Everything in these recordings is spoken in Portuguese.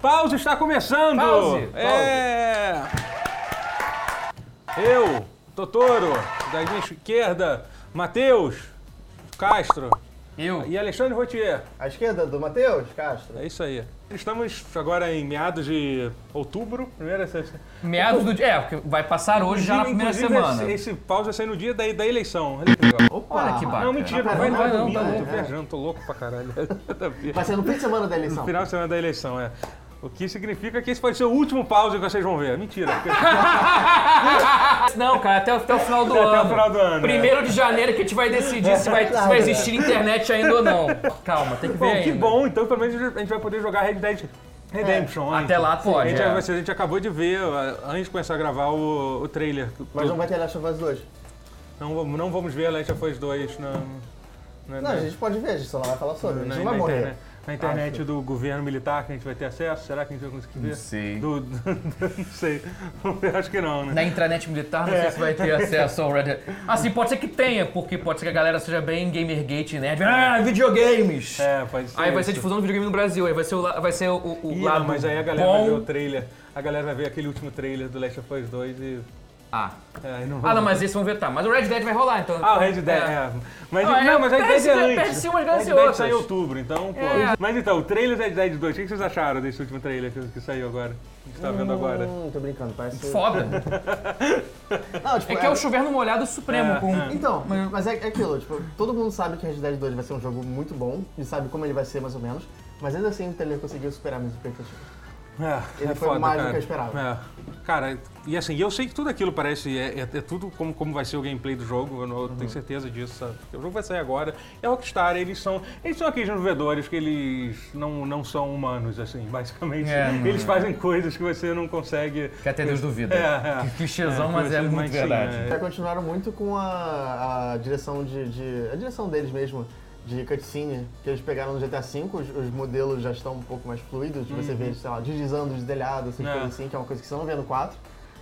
Pause está começando! Pause, É! Eu, Totoro, da minha esquerda, Matheus Castro Eu. e Alexandre Rotier. À esquerda do Matheus Castro. É isso aí. Estamos agora em meados de outubro, primeira sexta. Meados do dia. É, porque vai passar hoje já na primeira semana. Esse, esse pause vai sair no dia da, da eleição. Olha que legal. Opa! Olha que bacana. Não, mentira, Ah, não vai, não, vai não, não, tô não. viajando, tô louco pra caralho. Nada a ver. Vai ser no fim de semana da No eleição. final de semana da eleição, é. O que significa que esse pode ser o último pause que vocês vão ver. Mentira. Não, cara, até, até o final do Até o ano. final do ano, é. Primeiro de janeiro que a gente vai decidir se vai, se vai existir internet ainda ou não. Calma, tem que ver Bom, ainda. que bom, então pelo menos a gente vai poder jogar Red Dead Redemption. antes. Até lá pode, A gente, é. a gente acabou de ver, uh, antes de começar a gravar, o, o trailer. Mas não vai ter Last of Us 2. Não vamos- não vamos ver Last of Us 2 na, na, Não, a gente pode ver, a gente só não vai falar sobre. A gente na- não na vai morrer. internet, na internet Acho. do governo militar que a gente vai ter acesso. Será que a gente vai conseguir ver? Não sei. Do- do- não sei. Acho que não, né? Na intranet militar, não sei se vai ter acesso ao Red Dead. Assim, pode ser que tenha, porque pode ser que a galera seja bem Gamergate nerd. Ah, videogames! É, pode ser. Aí vai ser difusão do videogame no Brasil, aí vai ser o, vai ser o, o Ih, lado não, mas aí a galera vai ver o bom. trailer. A galera vai ver aquele último trailer do Last of Us 2 e. Ah. É, não ah, não, mas esse vão vetar. Mas o Red Dead vai rolar, então. Ah, o Red Dead, é. Mas, Não, é, não, mas Red perde- Dead é antes. perde-se umas, Red Dead outras. sai em outubro, então, pô. É. Mas então, o trailer do Red Dead 2, o que vocês acharam desse último trailer que, que saiu agora? Que a gente tá vendo agora? Hum, tô brincando, parece. Foda. Não, tipo, É que é o chover no molhado supremo É, com. é. Então, mas é, é aquilo, tipo, todo mundo sabe que Red Dead 2 vai ser um jogo muito bom e sabe como ele vai ser mais ou menos, mas ainda assim o trailer conseguiu superar minhas expectativas. É, Ele é foi foda, mais do cara. que eu esperava. É. Cara, e assim, eu sei que tudo aquilo parece. É, é- é tudo como, como vai ser o gameplay do jogo, eu, não- eu Uhum. tenho certeza disso, sabe? Porque o jogo vai sair agora. É Rockstar, eles são. Eles são aqueles desenvolvedores que eles não, não são humanos, assim, basicamente. É, eles é. fazem coisas que você não consegue. Que até Deus duvida. É, é. Que clichêzão, É, mas é muito mas sim, verdade. é. Já continuaram muito com a, a direção de, de- a direção deles mesmo, de cutscene, que eles pegaram no GTA V, os, os modelos já estão um pouco mais fluidos, você vê, sei lá, deslizando os telhados, essas É. coisas assim, que é uma coisa que você não vê no 4.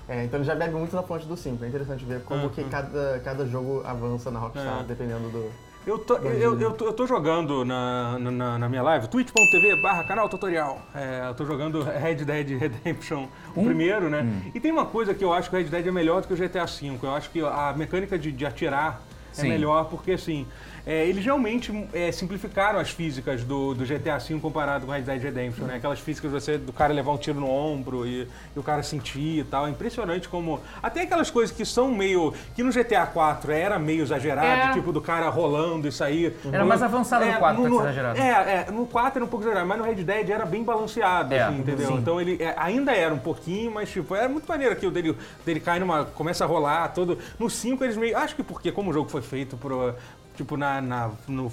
É, então eles já bebem muito na fonte do 5. É interessante ver como que cada, cada jogo avança na Rockstar, É. dependendo do... Eu tô, eu, eu, tô, eu tô jogando na, na, na minha live, twitch.tv barra canal tutorial. É, eu tô jogando Red Dead Redemption, o primeiro, né? E tem uma coisa que eu acho que o Red Dead é melhor do que o GTA V. Eu acho que a mecânica de, de atirar é Sim. melhor, porque assim, é, eles realmente é, simplificaram as físicas do, do GTA V comparado com o Red Dead Redemption, né? Aquelas físicas de você, do cara levar um tiro no ombro e, e o cara sentir e tal. É impressionante como. Até aquelas coisas que são meio. que no GTA 4 era meio exagerado, É. tipo do cara rolando e sair. Era mais avançado no 4 pra ser exagerado. É, é, no 4 era um pouco exagerado, mas no Red Dead era bem balanceado, É, assim, entendeu? sim. Então ele é, ainda era um pouquinho, mas tipo, era muito maneiro aquilo dele, dele cai numa. começa a rolar todo. No 5 eles meio. Acho que porque como o jogo foi feito pro. Tipo, na, na- no,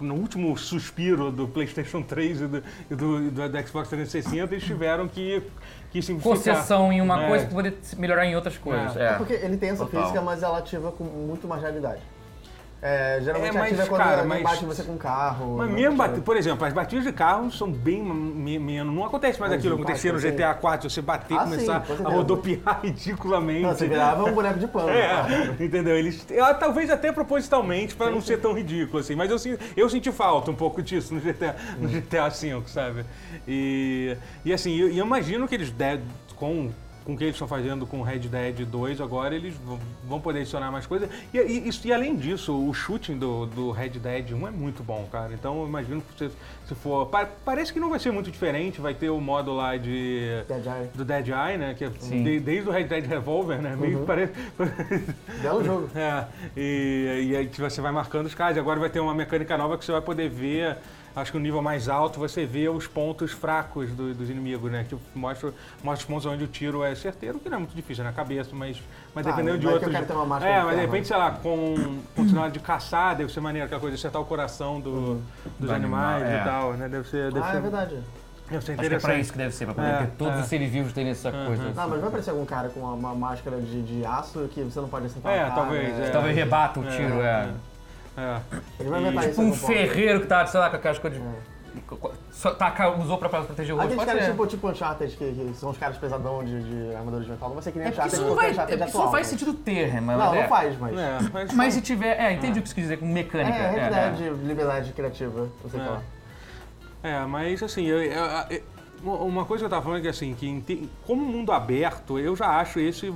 no último suspiro do PlayStation 3 e do, e do, e do- da Xbox 360, eles tiveram que, que simplificar. Concessão em uma É. coisa pra poder melhorar em outras coisas. É. É. Porque ele tem essa Total. física, mas ela ativa com muito mais realidade. É, geralmente É, mas, ativa quando cara, mas- bate você com carro. Mas não mesmo, bate- por exemplo, as batidas de carro são bem me- menos. Não acontece mais Mas aquilo acontecia no GTA 4, você bater e Ah, começar sim, a rodopiar ridiculamente. Não, você virava um boneco de pano. É, entendeu? Eles, eu- talvez até propositalmente, para não ser tão ridículo assim, mas eu, eu senti falta um pouco disso no GTA, no GTA V, sabe? E, e assim, eu, eu imagino que eles devem, com, com o que eles estão fazendo com Red Dead 2 agora, eles vão- poder adicionar mais coisas. E, e, e além disso, o shooting do, do Red Dead 1 é muito bom, cara. Então eu imagino que se, se for. pa- parece que não vai ser muito diferente, vai ter o modo lá de. Dead Eye. Do Dead Eye, né? Que é de- desde o Red Dead Revolver, né? Meio que parece. Belo jogo. É, e, e aí você vai marcando os caras. E agora vai ter uma mecânica nova que você vai poder ver, acho que no nível mais alto, você vê os pontos fracos do- dos inimigos, né? Que mostra, mostra os pontos onde o tiro é certeiro, que não é muito difícil na cabeça, mas, mas Ah, dependendo de outros. o é, de mas de ferro, repente, sei lá, com continuar de caçar, deve ser maneiro aquela coisa de acertar o coração do- dos Do animais animal, é. e tal, né? Deve ser, deve Ah, ser, é verdade. deve ser Acho que é interessante. pra isso que deve ser, pra poder É, ter todos é. os seres vivos terem essa coisa. Não, mas vai aparecer algum cara com uma, uma máscara de, de aço que você não pode acertar É, talvez, né? é. Talvez rebata o tiro, é. É. Ele vai inventar isso Tipo em um algum ponto. ferreiro que tá, sei lá, com aquelas coisas de. Só taca, usou pra proteger o rosto. Aqueles caras tipo, tipo Uncharted, que, que são os caras pesadão de, de armadura de metal. Não vai ser que nem É Uncharted, isso não, vai, Uncharted é isso não faz né? sentido ter, mas. Não, é. não faz, mas... É, mas, Mas se tiver. É, entendi o que você quis dizer com mecânica. É, é, é, é. de liberdade criativa, não sei o que É. lá. É, mas assim, eu, eu- eu- uma coisa que eu tava falando é que assim, que como mundo aberto, eu já acho esse,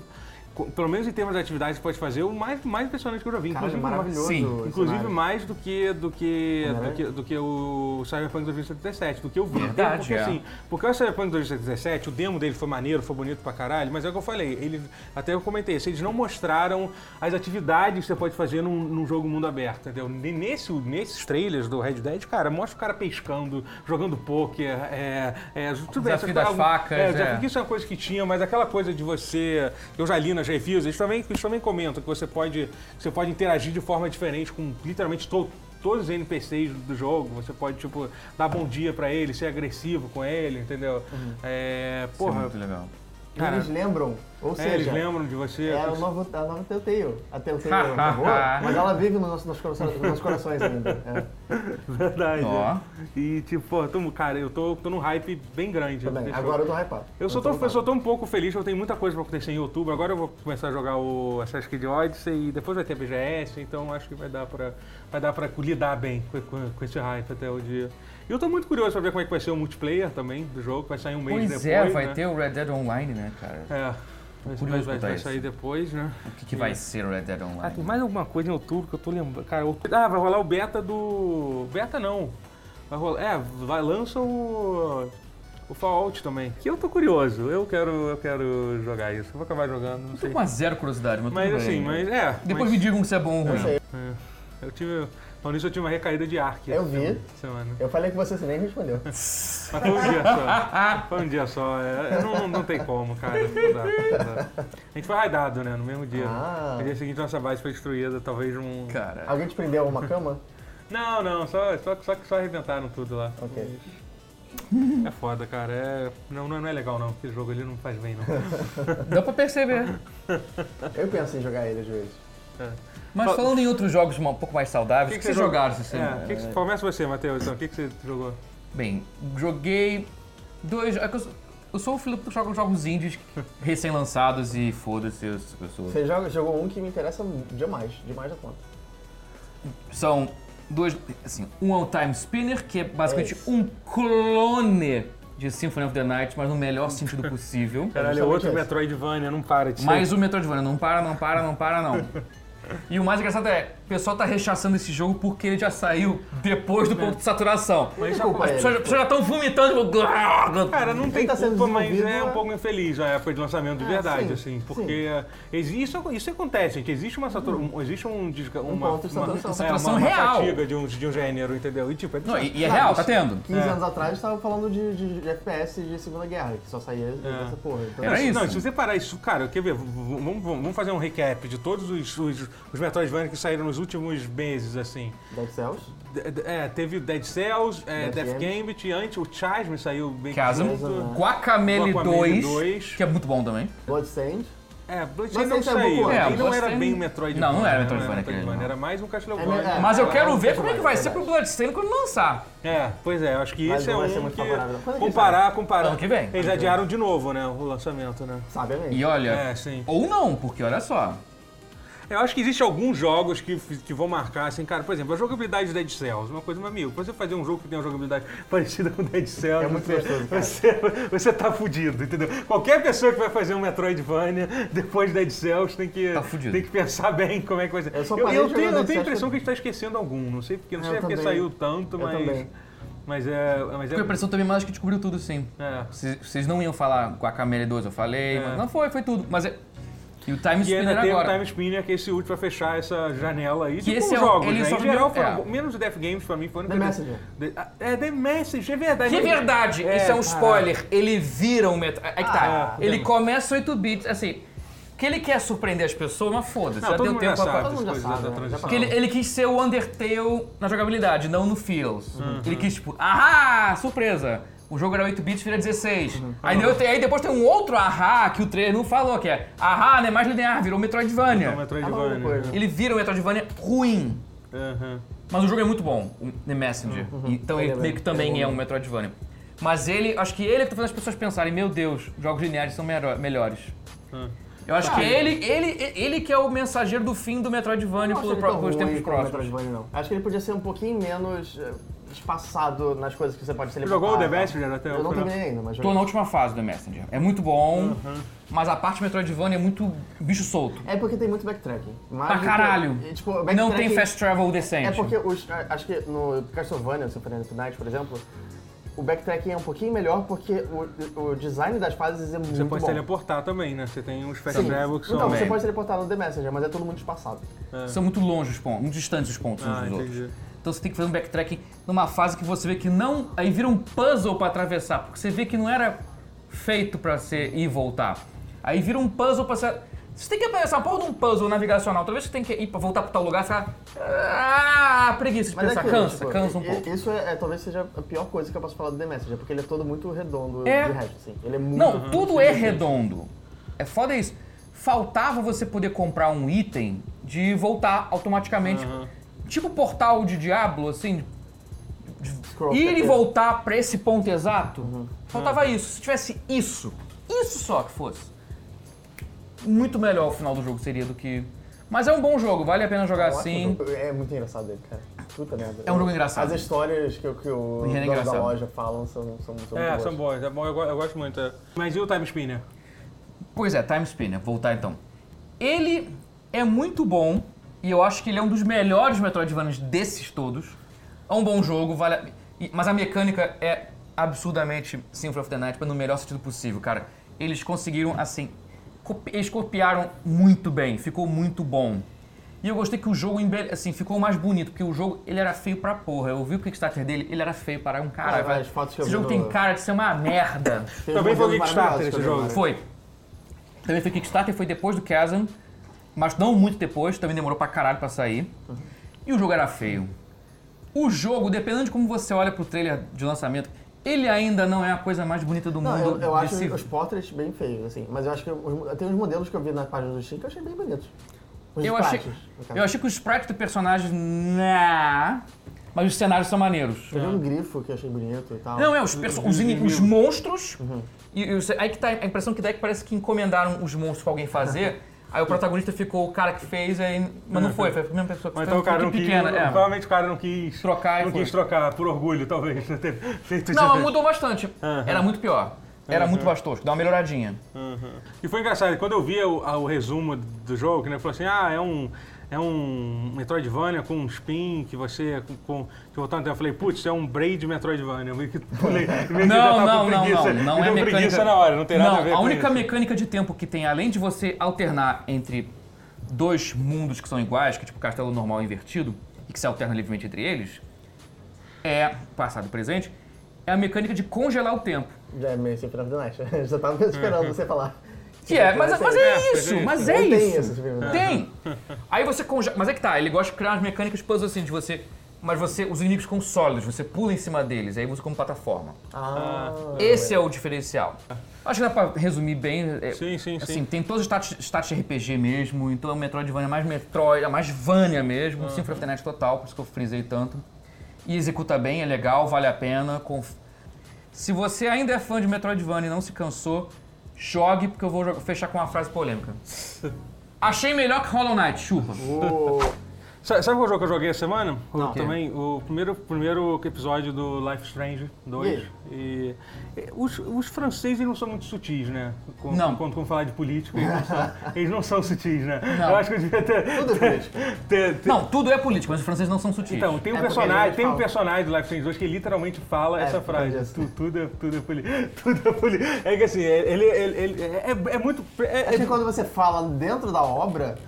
pelo menos em termos de atividades que pode fazer, o mais, mais impressionante que eu já vi. Caralho, Inclusive, maravilhoso. Sim, Inclusive mais do que do que, do Homem-Aranha? que do que o Cyberpunk 2077, do que eu vi. Verdade, porque é. assim, porque o Cyberpunk 2077, o demo dele foi maneiro, foi bonito pra caralho, mas é o que eu falei, ele até eu comentei, assim, eles não mostraram as atividades que você pode fazer num, num jogo mundo aberto, entendeu? Ne- Nesse, nesses trailers do Red Dead, cara, mostra o cara pescando, jogando poker, é, é, tudo bem, Desafio das facas, é, é. desafio isso é uma coisa que tinha, mas aquela coisa de você. Eu já li nas reviews, eles também, eles também comentam que você pode, você pode interagir de forma diferente com literalmente to- todos os NPCs do jogo. Você pode, tipo, dar bom dia pra ele, ser agressivo com ele, entendeu? É. Isso é Porra. muito legal. Cara, eles lembram, ou é, seja, eles lembram de você. é o isso- novo, a nova Telltale. A Telltale acabou, mas ela vive no nosso, nos, corações, nos nossos corações ainda. É. Verdade. Ó. é. E, tipo, pô, tô- cara, eu tô, tô num hype bem grande. Deixa eu- Agora eu tô hypado. Eu só, tô tô, eu só tô um pouco feliz, eu tenho muita coisa pra acontecer em outubro. Agora eu vou começar a jogar o Assassin's Creed Odyssey e depois vai ter a BGS, então acho que vai dar pra, vai dar pra lidar bem com, com- com esse hype até o dia. E eu tô muito curioso pra ver como é que vai ser o multiplayer também do jogo, vai sair um mês Pois depois. é, vai né? ter o Red Dead Online, né, cara? É, vai, curioso vai, pra vai, vai sair depois, né? O que, que vai ser o Red Dead Ah, tem Online? mais alguma coisa em outubro que eu tô lembrando. Cara, outubro- ah, vai rolar o beta do. Beta não. Vai rolar. É, vai lança o. O Fallout também. Que eu tô curioso. Eu quero, eu quero jogar isso. Eu vou acabar jogando, não Eu tô sei. com uma zero curiosidade, mas, Mas tudo assim, bem. mas é. Depois mas, me digam se é bom ou Eu ruim. é, eu tive. Falando nisso, eu tive uma recaída de Ark. Eu essa vi. Semana. Eu falei com você, você nem respondeu. Mas foi um dia só. Foi um dia só. É, não, não tem como, cara. Não dá, não dá. A gente foi raidado, né? No mesmo dia. Ah. No dia seguinte, nossa base foi destruída. Talvez um. Cara, Alguém te prendeu uma cama? Não, não, só, só, só, só arrebentaram tudo lá. Ok. É foda, cara. É, não, não é legal não. Esse jogo ali não faz bem, não. dá pra perceber. Eu penso em jogar ele às vezes. Mas falando em outros jogos um pouco mais saudáveis, o que, vocês jogaram essa É, semana? que que você- começa você, Matheus. Então, o que, que você jogou? Bem, joguei dois. é que Eu sou, eu sou o Filipe que joga jogos indies recém-lançados e foda-se, eu, eu sou. Você joga, jogou um que me interessa demais, demais da conta. São dois. Assim, um é o Time Spinner, que é basicamente Esse. um clone de Symphony of the Night, mas no melhor sentido possível. Caralho, é outro esse. Metroidvania, não para de ser. Mais o Metroidvania, não para, não para, não para, não. E o mais engraçado é, o pessoal tá rechaçando esse jogo porque ele já saiu depois do ponto de saturação. Mas Desculpa As ele. pessoas, as pessoas já estão vomitando, tipo... Cara, não tem tá culpa, mas é um é- pouco infeliz a época de lançamento de Ah, verdade, sim, assim. Porque é, exi- isso, isso acontece, gente. Existe uma saturação, existe um, uma, ponto de uma, saturação. é, Saturação uma, uma real. fatiga de um, de um gênero, entendeu? E tipo, é Não, e, e é Não, real, tá tendo. 15 É. anos atrás estava falando de, de, de FPS de Segunda Guerra, que só saía dessa porra. Então, Era isso. Não, se você parar isso, cara, quer ver? Vamos, vamos fazer um recap de todos os, os, os Metroidvania que saíram nos últimos meses, assim. Dead Cells. É, teve Dead Cells, é, Death Death Gambit, antes o Chasm saiu bem Chasm. junto. Guacamele Guacamelee 2, 2. que é muito bom também. Bloodstained. É, Bloodstained não é saiu. Ele não É, era bem o Metroidvania. Não, não era né? Metroidvania aquele, não. Era mais um Castlevania. É, é. Mas eu quero é ver como é que vai verdade. ser pro Bloodstained quando lançar. É, pois é, eu acho que esse é um que... é Comparar, comparar. Ano que vem. Eles adiaram de novo, né, o lançamento, né? Sabe a E olha, É, sim. ou não, porque olha só. Eu acho que existem alguns jogos que, que vão marcar, assim, cara, por exemplo, a jogabilidade de Dead Cells, uma coisa, meu amigo, você fazer um jogo que tem uma jogabilidade parecida com Dead Cells, É muito você, gostoso, cara. você, você tá fudido, entendeu? Qualquer pessoa que vai fazer um Metroidvania depois de Dead Cells tem que, Tá fudido. tem que pensar bem como é que vai ser. Eu só eu, eu tenho, eu tenho a impressão que a gente tá esquecendo algum, não sei porque, não Eu sei porque também. saiu tanto, Eu mas... também. Mas é... Mas Fiquei a é, impressão também, acho que descobriu tudo sim. é. Vocês não iam falar Guacamele 2, eu falei, É. mas não foi, foi tudo. Mas é. E o Time E Spinner ainda tem o agora. Time Spinner, que é esse último pra fechar essa janela aí. Que tipo esse é o- jogos, ele né? só Em geral, viu- foram, é. menos o Death Games pra mim, foi o único The que- Messenger. Ah, É, The Message, é verdade. Que verdade, É, isso é um spoiler. Ele vira um metro. Aí que tá. Ah, ele é. começa 8 bits, assim. Que ele quer surpreender as pessoas, mas foda-se. Não, Já todo deu mundo tempo já pra- sabe as mundo já coisas sabe, da né? transição. Porque ele, ele quis ser o Undertale na jogabilidade, não no feels. Uhum. Ele quis, tipo, ahá, surpresa. O jogo era 8 bits, vira 16. Uhum. Aí, deu- aí depois tem um outro ahá que o trailer não falou, que é ahá, não é mais linear, virou Metroidvania. Então, Tá Metroidvania. coisa. Ele vira um Metroidvania ruim. Aham. Mas o jogo é muito bom, o The Messenger. Então ele Ele é meio que também ele é é um Metroidvania. Mas ele, acho que ele é que tá fazendo as pessoas pensarem, meu Deus, jogos lineares são melhores. Ah. Eu acho que ele, ele, ele que é o mensageiro do fim do Metroidvania não pelo ele pelos tempos próximos. Metroidvania, não. Acho que ele podia ser um pouquinho menos... espaçado nas coisas que você pode Você teleportar. jogou o The. Messenger até Eu não terminei ainda, mas Tô joguei. na última fase do Messenger. É muito bom, mas a parte Metroidvania é muito bicho solto. É porque tem muito backtracking. Pra que- caralho! e, tipo, Não tem fast travel decente. É porque os, a- acho que no Castlevania Symphony of the Night, por exemplo, o backtracking é um pouquinho melhor porque o, o design das fases é muito Você pode bom. teleportar também, né? Você tem uns fast travel que são... Então, você pode teleportar no The Messenger, mas é todo muito espaçado. São muito longe os pontos, muito distantes os pontos uns Ah, dos entendi. outros. Então você tem que fazer um backtracking numa fase que você vê que não. Aí vira um puzzle pra atravessar, porque você vê que não era feito pra ser ir e voltar. Aí vira um puzzle pra ser. Você tem que pensar, porra de um puzzle navigacional. Talvez você tenha que ir pra voltar pra tal lugar e ficar. Ah, preguiça de Mas pensar. é aquilo, cansa, tipo, cansa um i- pouco. Isso é, é- talvez seja a pior coisa que eu posso falar do The Messenger, porque ele é todo muito redondo É. de resto, assim. Ele é muito... Não, tudo é redondo. É foda isso. Faltava você poder comprar um item de voltar automaticamente. Tipo portal de Diablo, assim, Scroll ir e step. voltar pra esse ponto exato, faltava isso. Se tivesse isso, isso só que fosse, muito melhor o final do jogo seria do que. Mas é um bom jogo, vale a pena jogar É um assim. jogo. É muito engraçado ele, cara. Puta merda. É um jogo engraçado. As histórias que, o- que o Ele é dono da engraçado. loja falam são, são, são É, são boas. bons. É bom, eu, eu gosto muito. Mas e o Time Spinner? Pois é, Time Spinner, voltar então. Ele é muito bom e eu acho que ele é um dos melhores Metroidvanias desses todos. É um bom jogo, vale a- mas a mecânica é absurdamente Symphony of the Night no melhor sentido possível, cara. Eles conseguiram, assim, copi- eles copiaram muito bem, ficou muito bom. E eu gostei que o jogo assim, ficou mais bonito, porque o jogo ele era feio pra porra. Eu vi o Kickstarter dele, ele era feio para um cara. Ah, vai- as fotos que eu Esse vi jogo no- tem cara de ser uma merda. Também foi o Kickstarter esse vi jogo. agora. Foi. Também foi Kickstarter, foi depois do Chasm, mas não muito depois, também demorou pra caralho pra sair. E o jogo era feio. O jogo, dependendo de como você olha pro trailer de lançamento, ele ainda não é a coisa mais bonita do Não, mundo. eu, eu acho desse- os portraits bem feios, assim. Mas eu acho que os, tem uns modelos que eu vi na página do Steam que eu achei bem bonitos. Os eu achei, sprites, no caso. eu achei que os sprites do personagem, nah, mas os cenários são maneiros. Eu vi um grifo que eu achei bonito e tal. Não, é, os, perso- os, ini- os monstros. E, e os- aí que tá a impressão que dá é que parece que encomendaram os monstros pra alguém fazer. Aí o protagonista ficou o cara que fez, aí, mas não foi, foi a mesma pessoa que Mas fez. então o cara não quis. pequena, é. Provavelmente o cara não quis. Trocar e Não foi. quis trocar, por orgulho, talvez. Não ter feito Não, mas mudou bastante. Era muito pior. Era muito mais tosco, dá uma melhoradinha. E foi engraçado, quando eu vi o, o resumo do jogo, né, falou assim, ah, é um, é um Metroidvania com um spin que você, com, com que tempo, eu falei, putz, é um Braid Metroidvania. Eu meio que meio já Não, não, não, preguiça. não. Não é mecânica. preguiça na hora, não tem nada não, a ver a com única isso. mecânica de tempo que tem, além de você alternar entre dois mundos que são iguais, que é tipo castelo normal invertido, e que se alterna livremente entre eles, é passado e presente, é a mecânica de congelar o tempo. Já é meio Symphony of the Night. Eu já tava esperando você falar. Que é, mas, mas é É, isso, é mas é tem isso. esse Symphony of the Tem. Aí você congela. Mas é que tá, ele gosta de criar umas mecânicas puzzle assim, de você. Mas você. Os inimigos ficam sólidos, você pula em cima deles, aí você como plataforma. Ah, Esse é o diferencial. Acho que dá pra resumir bem. é, Sim, sim, assim, sim. tem todos os status, status RPG mesmo, então é um Metroidvania mais Metroid, é mais Vania mesmo, Symphony of the Night total, por isso que eu frisei tanto. E executa bem, é legal, vale a pena. conf- Se você ainda é fã de Metroidvania e não se cansou, jogue, porque eu vou fechar com uma frase polêmica. Achei melhor que Hollow Knight, chupa. o... Sabe, qual jogo que eu joguei essa semana? O- Não. Também, o primeiro, primeiro episódio do Life Strange 2. E, e os, os franceses não são muito sutis, né? Quando, Não. Quando, quando falar de política, eles não são, eles não são sutis, né? Não. Eu acho que eu devia ter... Tudo é político. ter- ter- Não, tudo é político, mas os franceses não são sutis. Então, tem um É personagem, ele tem um personagem do Life Strange 2 que literalmente fala É, essa frase. Tu- tudo é, tudo é político. Tudo é político. É que assim, ele, ele, ele- é, é muito. é- Acho que quando você fala dentro da obra,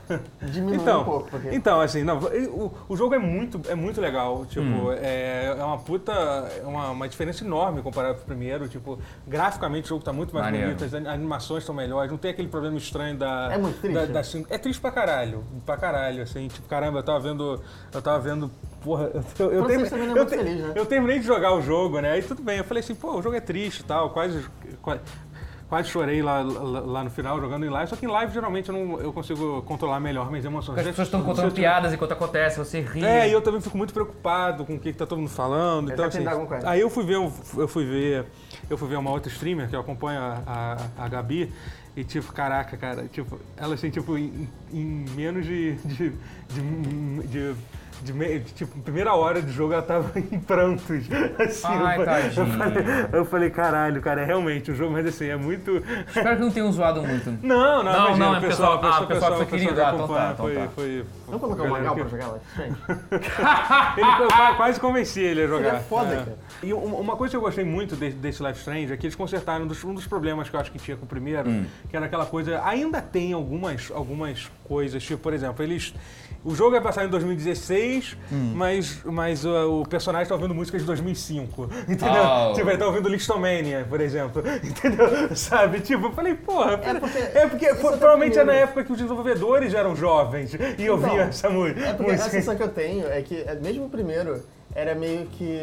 diminui Então, um pouco. Porque... então, assim, não, o, o jogo é muito, é muito legal. Tipo, Hum. é, é uma puta. É uma, uma diferença enorme comparado com o primeiro. Tipo, graficamente o jogo tá muito mais Maneiro. bonito, as animações estão melhores, não tem aquele problema estranho da. É muito triste. da- da cin- é triste pra caralho. Pra caralho, assim. Tipo, caramba, eu tava vendo. Eu tava vendo. Porra, eu, eu, eu, Francês termi- também não é eu, muito feliz, né? eu terminei de jogar o jogo, né? Aí tudo bem. Eu falei assim, pô, o jogo é triste e tal, quase. Quase chorei lá, lá, lá no final jogando em live, só que em live geralmente eu, não, eu consigo controlar melhor minhas emoções. Porque as pessoas estão contando piadas enquanto acontece, você ri. é, e eu também fico muito preocupado com o que, que tá todo mundo falando. Eu Então, assim, aí eu fui ver, um- eu fui ver, eu fui ver uma outra streamer que eu acompanho, a, a, a Gabi, e tipo, caraca, cara, tipo, ela assim, tipo, em, em menos de, de, de, de de, me- tipo, primeira hora de jogo ela tava em prantos. Assim, Ai, eu, falei- eu tadinha. falei, eu falei, caralho, cara, é realmente um jogo, mas assim, é muito. Espero que não tenham zoado muito. Não, não, Não, imagina, não, é o pessoal, pessoal- ah, o o pessoal pessoal, foi o pessoal querido. que então acompanha tá, então foi, tá. foi, Vamos colocar o Magal que- pra jogar Life Strange? Ele, quase convenci ele a jogar. é foda, cara. E um- uma coisa que eu gostei muito desse, desse Life Strange é que eles consertaram um dos, um dos problemas que eu acho que tinha com o primeiro, Hum. que era aquela coisa. Ainda tem algumas, algumas coisas, tipo, por exemplo, eles. O jogo é passado em 2016, Hum. mas, mas uh, o personagem tá ouvindo música de 2005. Entendeu? Oh. Tipo, ele tá ouvindo Listomania, por exemplo. Entendeu? Sabe? Tipo, eu falei, porra. É porque- é porque é provavelmente é na época que os desenvolvedores eram jovens e ouviam Então, essa mu- É porque a música. sensação que eu tenho é que, é, mesmo o primeiro, era meio que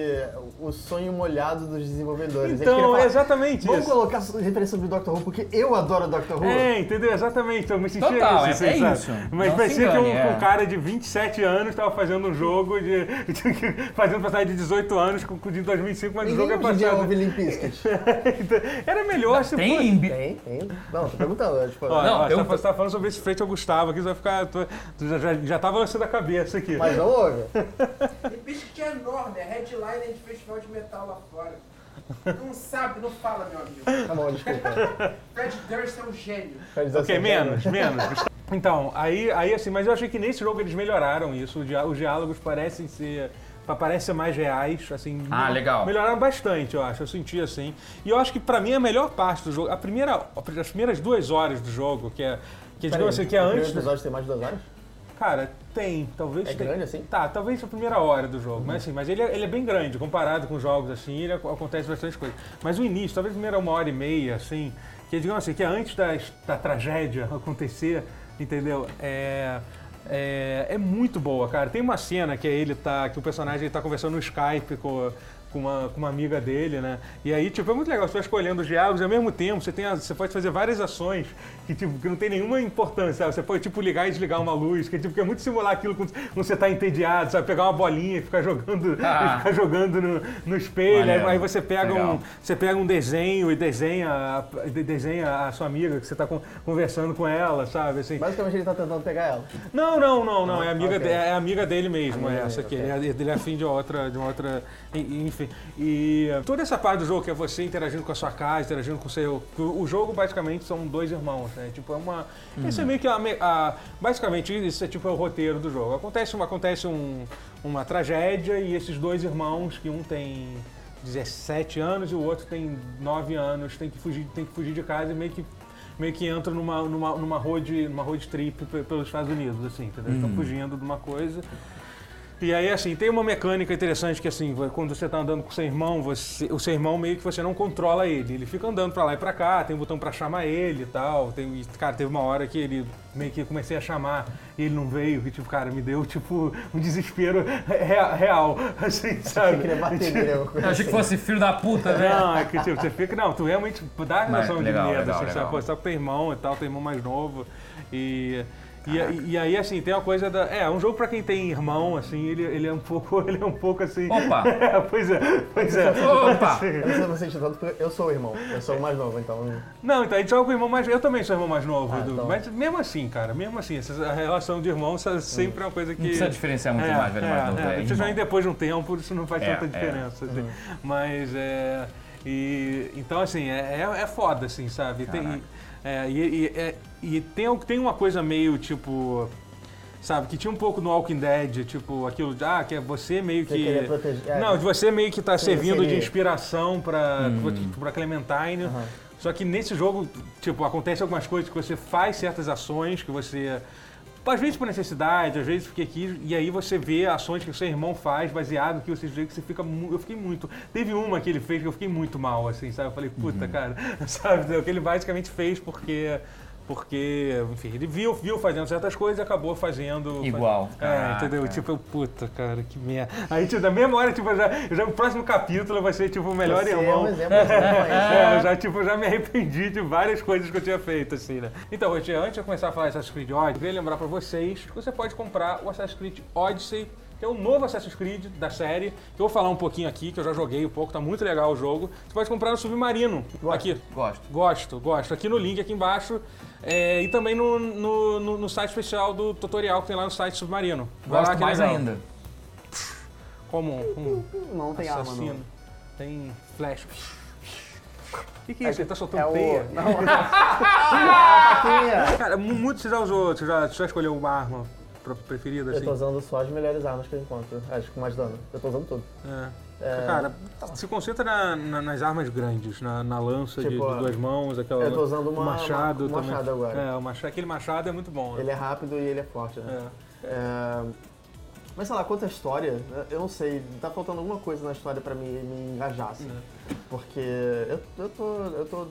o sonho molhado dos desenvolvedores. Então, falar, é exatamente Vamos isso. colocar referência sobre Doctor Who, porque eu adoro Doctor Who. É, entendeu? Exatamente. Eu me sentia Total, isso, é- assim, é isso. Mas Não parecia que um, engane, é. um cara de 27 anos estava fazendo um jogo de. fazendo personagem de 18 anos com com de 2005, mas o jogo é passado. ouve Limp Bizkit. Era melhor se Tem fosse- Tem, tem. Não, tô perguntando. é, Tipo, Ó, Não, ó, eu- você, tá, tá falando sobre esse frente ao Gustavo aqui, você vai ficar. Já, já, já tava lançando a cabeça aqui. mas não ouve. É enorme, é headliner de festival de metal lá fora. Não sabe, não fala, meu amigo. Tá bom, desculpa. Fred Durst é um gênio. Ok, assim, menos, menos. Então, aí, aí assim, mas eu achei que nesse jogo eles melhoraram isso. o Os diálogos parecem ser. pa- Parecem ser mais reais, assim. Ah, legal. Melhoraram bastante, eu acho. Eu senti assim. E eu acho que pra mim a melhor parte do jogo, a primeira, as primeiras duas horas do jogo, que é. Que, Peraí, digamos assim, que é o antes. do- episódio tem mais de duas horas? Cara, tem, talvez. É tem- grande assim? Tá, talvez a primeira hora do jogo, mas assim, mas ele é, ele é bem grande, comparado com jogos assim, ele ac- acontece bastante coisa. Mas o início, talvez a primeira uma hora e meia, assim, que digamos assim, que é antes da, da tragédia acontecer, entendeu? É, é, é muito boa, cara. Tem uma cena que é ele tá, que o personagem tá conversando no Skype com com uma, com uma amiga dele, né? E aí, tipo, é muito legal, você vai escolhendo os diálogos e ao mesmo tempo você, tem a- você pode fazer várias ações que, tipo, que não tem nenhuma importância, sabe? Você pode, tipo, ligar e desligar uma luz, que, tipo, que é muito simular aquilo quando, quando você tá entediado, sabe? Pegar uma bolinha e ficar jogando, Ah. e ficar jogando no, no espelho, aí, aí você pega um, Legal. você você pega um desenho e desenha, desenha a sua amiga que você tá con- conversando com ela, sabe? Assim, Basicamente ele tá tentando pegar ela. não, não, não, não. É amiga, Ok. de- é amiga dele mesmo, Amiga é essa aqui. dele, Ele, é, ele é afim de outra, de uma outra. e- Enfim. E toda essa parte do jogo que é você interagindo com a sua casa, interagindo com o seu. O jogo basicamente são dois irmãos, né? Tipo, é uma. Isso é meio que a, a- Basicamente, isso é tipo é o roteiro do jogo. Acontece, uma, acontece um- uma tragédia e esses dois irmãos, que um tem. 17 anos e o outro tem 9 anos, tem que fugir, tem que fugir de casa e meio que meio que entram numa, numa, numa, road, numa road trip pe- pelos Estados Unidos, assim, entendeu? Estão fugindo de uma coisa. E aí, assim, tem uma mecânica interessante que, assim, quando você tá andando com seu irmão, você, o seu irmão meio que você não controla ele. Ele fica andando pra lá e pra cá, tem um botão pra chamar ele e tal. Tem, cara, teve uma hora que ele meio que comecei a chamar e ele não veio, que, tipo, cara, me deu, tipo, um desespero rea- real, assim, sabe? Eu queria bater nele. Eu achei que assim. fosse filho da puta, né? Não, é que tipo, você fica. Não, tu realmente dá a legal, de medo, legal, assim, legal. sabe? Pô, só com teu irmão e tal, teu irmão mais novo. E. E, e- aí, assim, tem uma coisa da. É, um jogo pra quem tem irmão, assim, ele, ele é um pouco. Ele é um pouco assim. Opa! É, pois é, pois é. Opa! Eu porque eu sou o irmão. Eu sou o mais novo, então. Não, então a gente joga com o irmão mais. Eu também sou irmão mais novo, Ah, Edu. então. Mas mesmo assim, cara, mesmo assim, essa, a relação de irmão essa sempre é uma coisa que. Não precisa diferenciar muito é, mais velho é, mais novo. É, é a gente irmão. joga depois de um tempo, isso não faz É, tanta é. diferença. assim. Mas é. E, então, assim, é, é, é foda, assim, sabe? Tem. É, e e, é- e tem, tem uma coisa meio tipo. Sabe, que tinha um pouco no Walking Dead, tipo, aquilo de, ah, que é você meio Você que. queria proteger- é. Não, de você meio que tá servindo de seria. inspiração pra, Hum. pra Clementine. Aham. Só que nesse jogo, tipo, acontece algumas coisas que você faz certas ações, que você. Às vezes por necessidade, às vezes porque quis, e aí você vê ações que o seu irmão faz baseado no que você vê que você fica. Eu fiquei muito. Teve uma que ele fez que eu fiquei muito mal, assim, sabe? Eu falei, Uhum. puta, cara, sabe? O que ele basicamente fez porque. Porque, enfim, ele viu, viu fazendo certas coisas e acabou fazendo. Igual. É, Caraca. entendeu? Tipo, eu, puta, cara, que merda. Aí, tipo, na mesma hora, tipo, já, já, o próximo capítulo vai ser, tipo, o melhor Você é irmão. um exemplo irmão, É, eu já, tipo, já me arrependi de várias coisas que eu tinha feito, assim, né? Então, hoje, antes de eu começar a falar de Assassin's Creed Odyssey, eu queria lembrar pra vocês que você pode comprar o Assassin's Creed Odyssey, que é o novo Assassin's Creed da série, que eu vou falar um pouquinho aqui, que eu já joguei um pouco, tá muito legal o jogo. Você pode comprar no Submarino, Gosto. aqui. Gosto. Gosto, gosto. Aqui no link, aqui embaixo. é, e também no, no, no- no site especial do tutorial que tem lá no site Submarino. Vai lá Gosto que é mais legal. ainda. Como um, Não tem arma, assassino. não. Tem flash. O que, que é isso? Ele tá soltando É o... teia? Não, a faquinha. Cara, mu- muito você já usou, você já, você já escolheu uma arma preferida, Eu assim? tô usando só as melhores armas que eu encontro. Acho que com mais dano. Eu tô usando tudo. É. É, Cara, se concentra na- na- nas armas grandes, na, na lança de, Tipo, de duas mãos, aquela. eu tô usando uma- o machado uma- um também. machado agora. É, o machado, aquele machado é muito bom. Ele Né? é rápido e ele é forte, né? É. É, Mas sei lá, quanto à história, eu não sei, tá faltando alguma coisa na história pra me, me engajar, assim. Porque eu, eu, tô, eu tô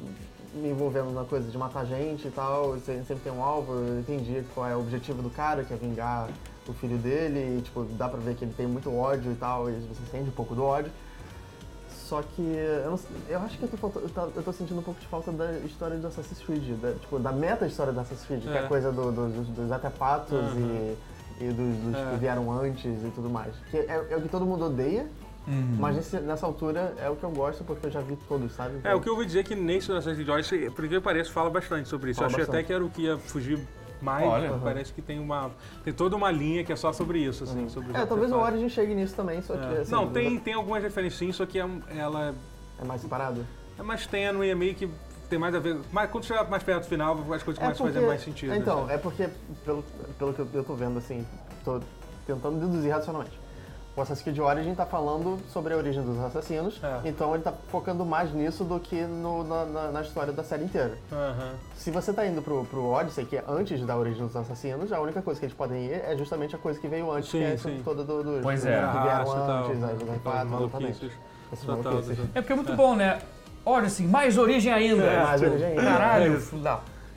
me envolvendo na coisa de matar gente e tal, se- sempre tem um alvo, eu entendi qual é o objetivo do cara, que é vingar o filho dele, e tipo, dá pra ver que ele tem muito ódio e tal, e você sente um pouco do ódio. Só que eu, não eu acho que eu tô, falta- eu tô- eu tô sentindo um pouco de falta da história do Assassin's Creed, da, tipo, da meta história do Assassin's Creed, que é É. a coisa do- do- dos, dos artefatos Uhum. e, e dos, dos É. que vieram antes e tudo mais. Que é, é o que todo mundo odeia, mas nesse- nessa altura é o que eu gosto porque eu já vi todos, sabe? É, o que eu ouvi dizer é que nesse Assassin's Creed Odyssey, por que parece, fala bastante sobre isso. Fala eu achei bastante. até que era o que ia fugir mais, Olha. mas parece que tem uma. Tem toda uma linha que é só sobre isso, assim. Sobre os É, talvez o artefatos. Origin chegue nisso também, só que É. assim, Não, tem, tem algumas referências sim, só que é, ela é mais separado. é mais tênue, é meio que tem mais a ver. Mas quando chegar mais perto do final, as coisas começam a fazer mais sentido. Então, assim. é porque, pelo, pelo que eu- eu tô vendo, assim, tô tentando deduzir racionalmente. O Assassin's Creed Origin tá falando sobre a origem dos assassinos, É. então ele tá focando mais nisso do que no- na, na- na história da série inteira. Aham. Se você tá indo pro, pro Odyssey, que é antes da origem dos assassinos, a única coisa que eles podem ir é justamente a coisa que veio antes, Sim, que é sim. toda do, dos Pois dos é. que vieram Raça e antes, as exatamente. É porque é muito bom, né? Olha assim, mais origem ainda. É, mais origem ainda. Caralho,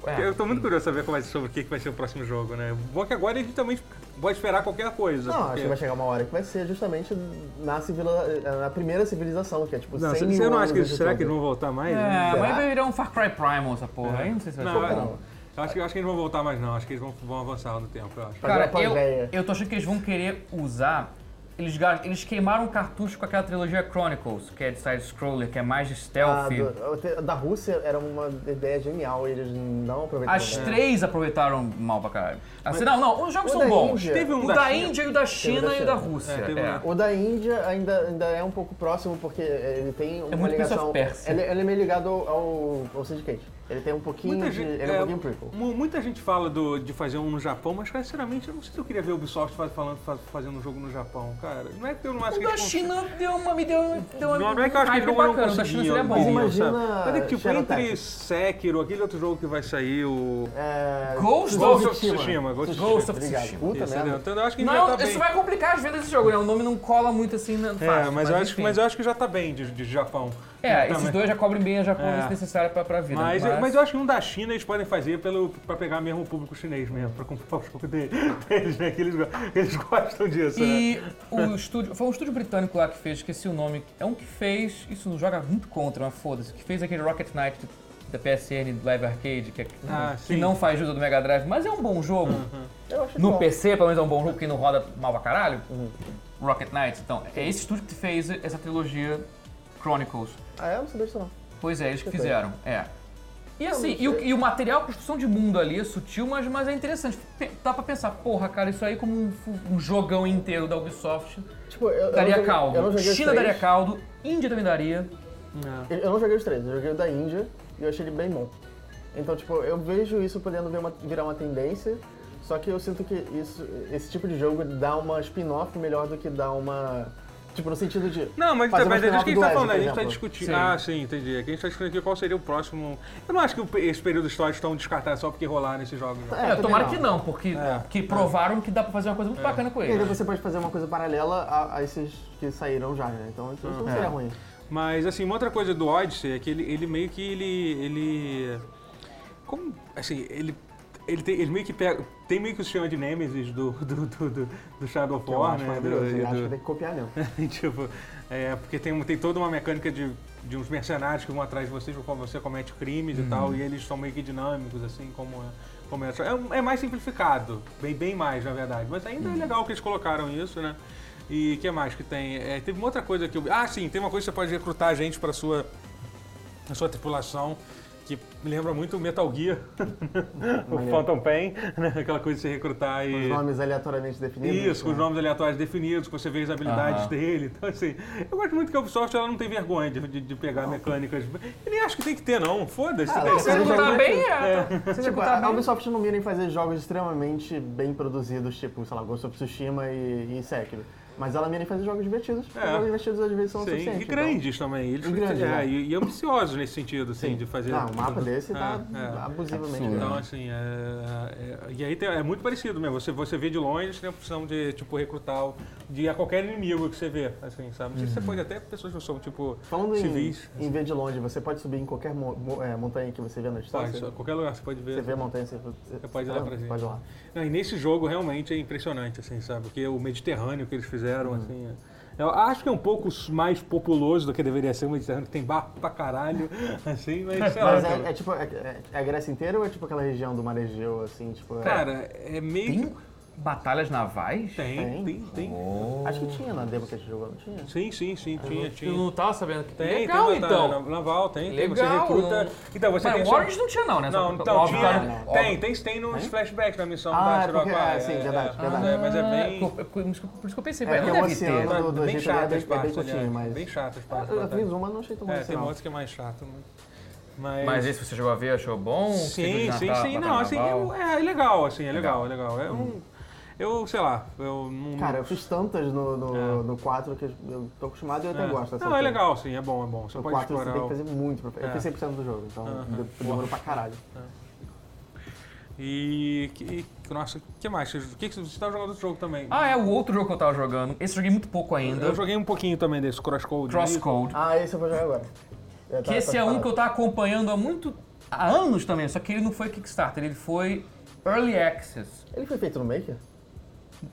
É. É. Eu tô muito curioso saber como vai- sobre o que vai ser o próximo jogo, né? Bom que agora a gente também pode esperar qualquer coisa. Não, porque- acho que vai chegar uma hora que vai ser justamente na, civila- na primeira civilização, que é tipo Não, 100 você não acha que será que eles vão voltar mais? É, mas vai virar um Far Cry Primal essa porra. Aí não sei se vai Não, ser eu- acho, que, eu acho que eles não vão voltar mais, não. Acho que eles vão, vão avançar no tempo, eu acho. Cara, uma eu, Pangeia. eu tô achando que eles vão querer usar. Eles, eles queimaram um cartucho com aquela trilogia Chronicles, que é de side-scroller, que é mais de Ah, stealth. do- da Rússia era uma ideia genial e eles não aproveitaram. As bem. três aproveitaram mal pra caralho. Assim, não, não, os jogos O são bons. Índia- Teve um o da da China. Índia e o da China e o da. Rússia. É, é. um- O da Índia ainda, ainda é um pouco próximo porque ele tem uma É muito ligação. Persia. Ele, ele é meio ligado ao, ao Syndicate. Ele tem um pouquinho Muita de. gente, ele é um é, pouquinho prequel. muita gente fala do- de fazer um no Japão, mas cara, sinceramente eu não sei se eu queria ver o Ubisoft faz- falando, faz- fazendo um jogo no Japão, cara. Não é que eu não acho O que da eles China deu uma, me deu, deu uma Não, não é que eu acho que eles não, não bacana, o da China conseguiam. seria bom. Mas iriam, imagina sabe? Mas é que tipo, entre. Sekiro, aquele outro jogo que vai sair, o... É, Ghost Ghost of Tsushima, Ghost of Ghost of. Tsushima. Puta merda. né? Então eu acho que já Não, tá isso bem. vai complicar as vendas desse jogo, né? O nome não cola muito assim na É, fácil, mas, eu acho, mas eu acho que já tá bem de, de Japão. É, Também. esses dois já cobrem bem a japonês É. necessária pra, pra vida. Mas, mas eu acho que um da China eles podem fazer pelo, pra pegar mesmo o público chinês mesmo, pra comprar o jogo dele- deles, né? Que eles, eles gostam disso, né? E o estúdio, foi um estúdio britânico lá que fez, esqueci o nome, é um que fez, isso não joga muito contra, mas foda-se, que fez aquele Rocket Knight da PSN do Live Arcade, que, é- Ah, que. Uhum. não faz uso do Mega Drive, mas é um bom jogo. Eu acho No bom. PC, pelo menos é um bom jogo, porque não roda mal pra caralho. Uhum. Rocket Knight, então, é esse estúdio que fez essa trilogia Chronicles. Ah, é? Eu não sabia disso não. Pois é, eles que fizeram, é. E assim, e o, e o material, a construção de mundo ali é sutil, mas, mas é interessante. Dá pra pensar, porra, cara, isso aí como um, um jogão inteiro da Ubisoft Tipo, eu, eu daria não joguei- caldo. Eu China daria caldo, Índia também daria. Eu eu não joguei os três, eu joguei o da Índia e eu achei ele bem bom. Então, tipo, eu vejo isso podendo ver uma- virar uma tendência, só que eu sinto que isso, esse tipo de jogo dá uma spin-off melhor do que dá uma. Tipo, no sentido de. Não, mas, fazer mas é que a gente spin-off tá do falando, a gente tá discutindo. Sim. Ah, sim, entendi. Aqui a gente tá discutindo aqui qual seria o próximo. Eu não acho que esse período histórico estão descartados só porque rolaram esses jogos. É, É, tomara não. que não, porque É. que provaram que dá pra fazer uma coisa muito bacana com E aí ele. você pode fazer uma coisa paralela a, a esses que saíram já, né? Então isso não seria ruim. Mas assim, uma outra coisa do Odyssey é que ele, ele meio que ele. ele. Como. Assim, ele. Ele, tem, ele meio que pega. Tem meio que o sistema de Nemesis do, do, do, do, do Shadow Que né? Do- Eu acho do- que tem que copiar mesmo. tipo, é, porque tem, tem toda uma mecânica de, de uns mercenários que vão atrás de vocês quando você comete crimes e tal, e eles são meio que dinâmicos, assim, como é. Como é, é, é mais simplificado, bem, bem mais, na verdade. Mas ainda é legal que eles colocaram isso, né? E o que mais que tem? É, teve uma outra coisa que eu. Ah, sim, tem uma coisa que você pode recrutar gente para sua, a sua tripulação. Que me lembra muito o Metal Gear, o. Phantom Pain, né? aquela coisa de se recrutar Os e... nomes aleatoriamente definidos. Isso, com os né? nomes aleatórios definidos, que você vê as habilidades dele. Então, assim, eu gosto muito que a Ubisoft ela não tem vergonha de, de- de pegar mecânicas. Eu nem acho que tem que ter, não. Foda-se. Ah, não executar bem, é. Se Tipo, a, a bem. Ubisoft não mira em fazer jogos extremamente bem produzidos, tipo, sei lá, Ghost of Tsushima e, e Sekiro. Mas ela mira em fazer jogos divertidos, É. jogos divertidos às vezes são Sim, suficientes. e então- grandes também. Eles, E grandes, é, né? e, e ambiciosos nesse sentido, assim, de fazer. Não, um mapa desse tá É, é. abusivamente Absurdo. Então, grande. assim, é, é- e aí tem- é muito parecido mesmo. Você, você vê de longe, tem a opção de, tipo, recrutar o- de a qualquer inimigo que você vê, assim, sabe? Não sei se você pode até pessoas que são, tipo, Falando em, civis. em ver de longe, você pode subir em qualquer mo- mo- é, montanha que você vê na Pode, distância? só- qualquer lugar você pode ver. Você vê a montanha, você, você pode ir lá pra gente. Pode ir lá. Não, e nesse jogo realmente é impressionante, assim, sabe? Porque o Mediterrâneo que eles fizeram, Uhum. assim. é- Eu acho que é um pouco mais populoso do que deveria ser o Mediterrâneo, que tem barco pra caralho, assim, mas sei lá. Mas é, é tipo, é, é- é a Grécia inteira ou é tipo aquela região do Mar Egeu, assim, tipo... é- Cara, é meio Tem. Batalhas navais? Tem, Tem? tem, tem. Oh. Acho que tinha na demo que a gente jogou, não tinha? Sim, sim, sim, tinha, Eu tinha. não tava sabendo que Tem, Legal, tem batalha então. na- naval, tem, tem. Você Legal, recruta. não- Então, você tem Mas só- não tinha não, né? Não, então, óbvio, tinha, cara, tem, óbvio. tem, tem nos Tem? flashbacks da missão Ah, da é Shirokai. é, sim, verdade, verdade. É, mas é Ah, bem. por, isso que- eu pensei, É, mas não porque o deve ter. do- bem chato é bem- as é bem partes, aliás. mas- Bem chato as Eu, partes. eu fiz uma, não achei tão bom É, assim, tem não. outros que é mais chato. né? Mas, Mas esse você chegou a ver, achou bom? Sim, sim, sim. Não, assim, eu- é, é legal, assim, é legal, é legal. É um, eu, sei lá, eu não... Cara, eu fiz tantas no, no, É. no 4 que eu tô acostumado e eu até é. gosto dessa Não, é legal, sim, é bom, é bom. Você No pode 4 você explorar tem o... que fazer muito pra... Eu É. fiz 100% do jogo, então Aham. de- demorou pra caralho. E, que- e- nossa, o que mais? O que, que você estava jogando outro jogo também? Ah, é o outro jogo que eu tava jogando. Esse eu joguei muito pouco ainda. Eu joguei um pouquinho também desse Crosscode. Crosscode. Ah, esse eu vou jogar agora. Eu Que esse é um que eu tava acompanhando há muito. há anos também, só que ele não foi Kickstarter, ele foi Early Access. Ele foi feito no Maker?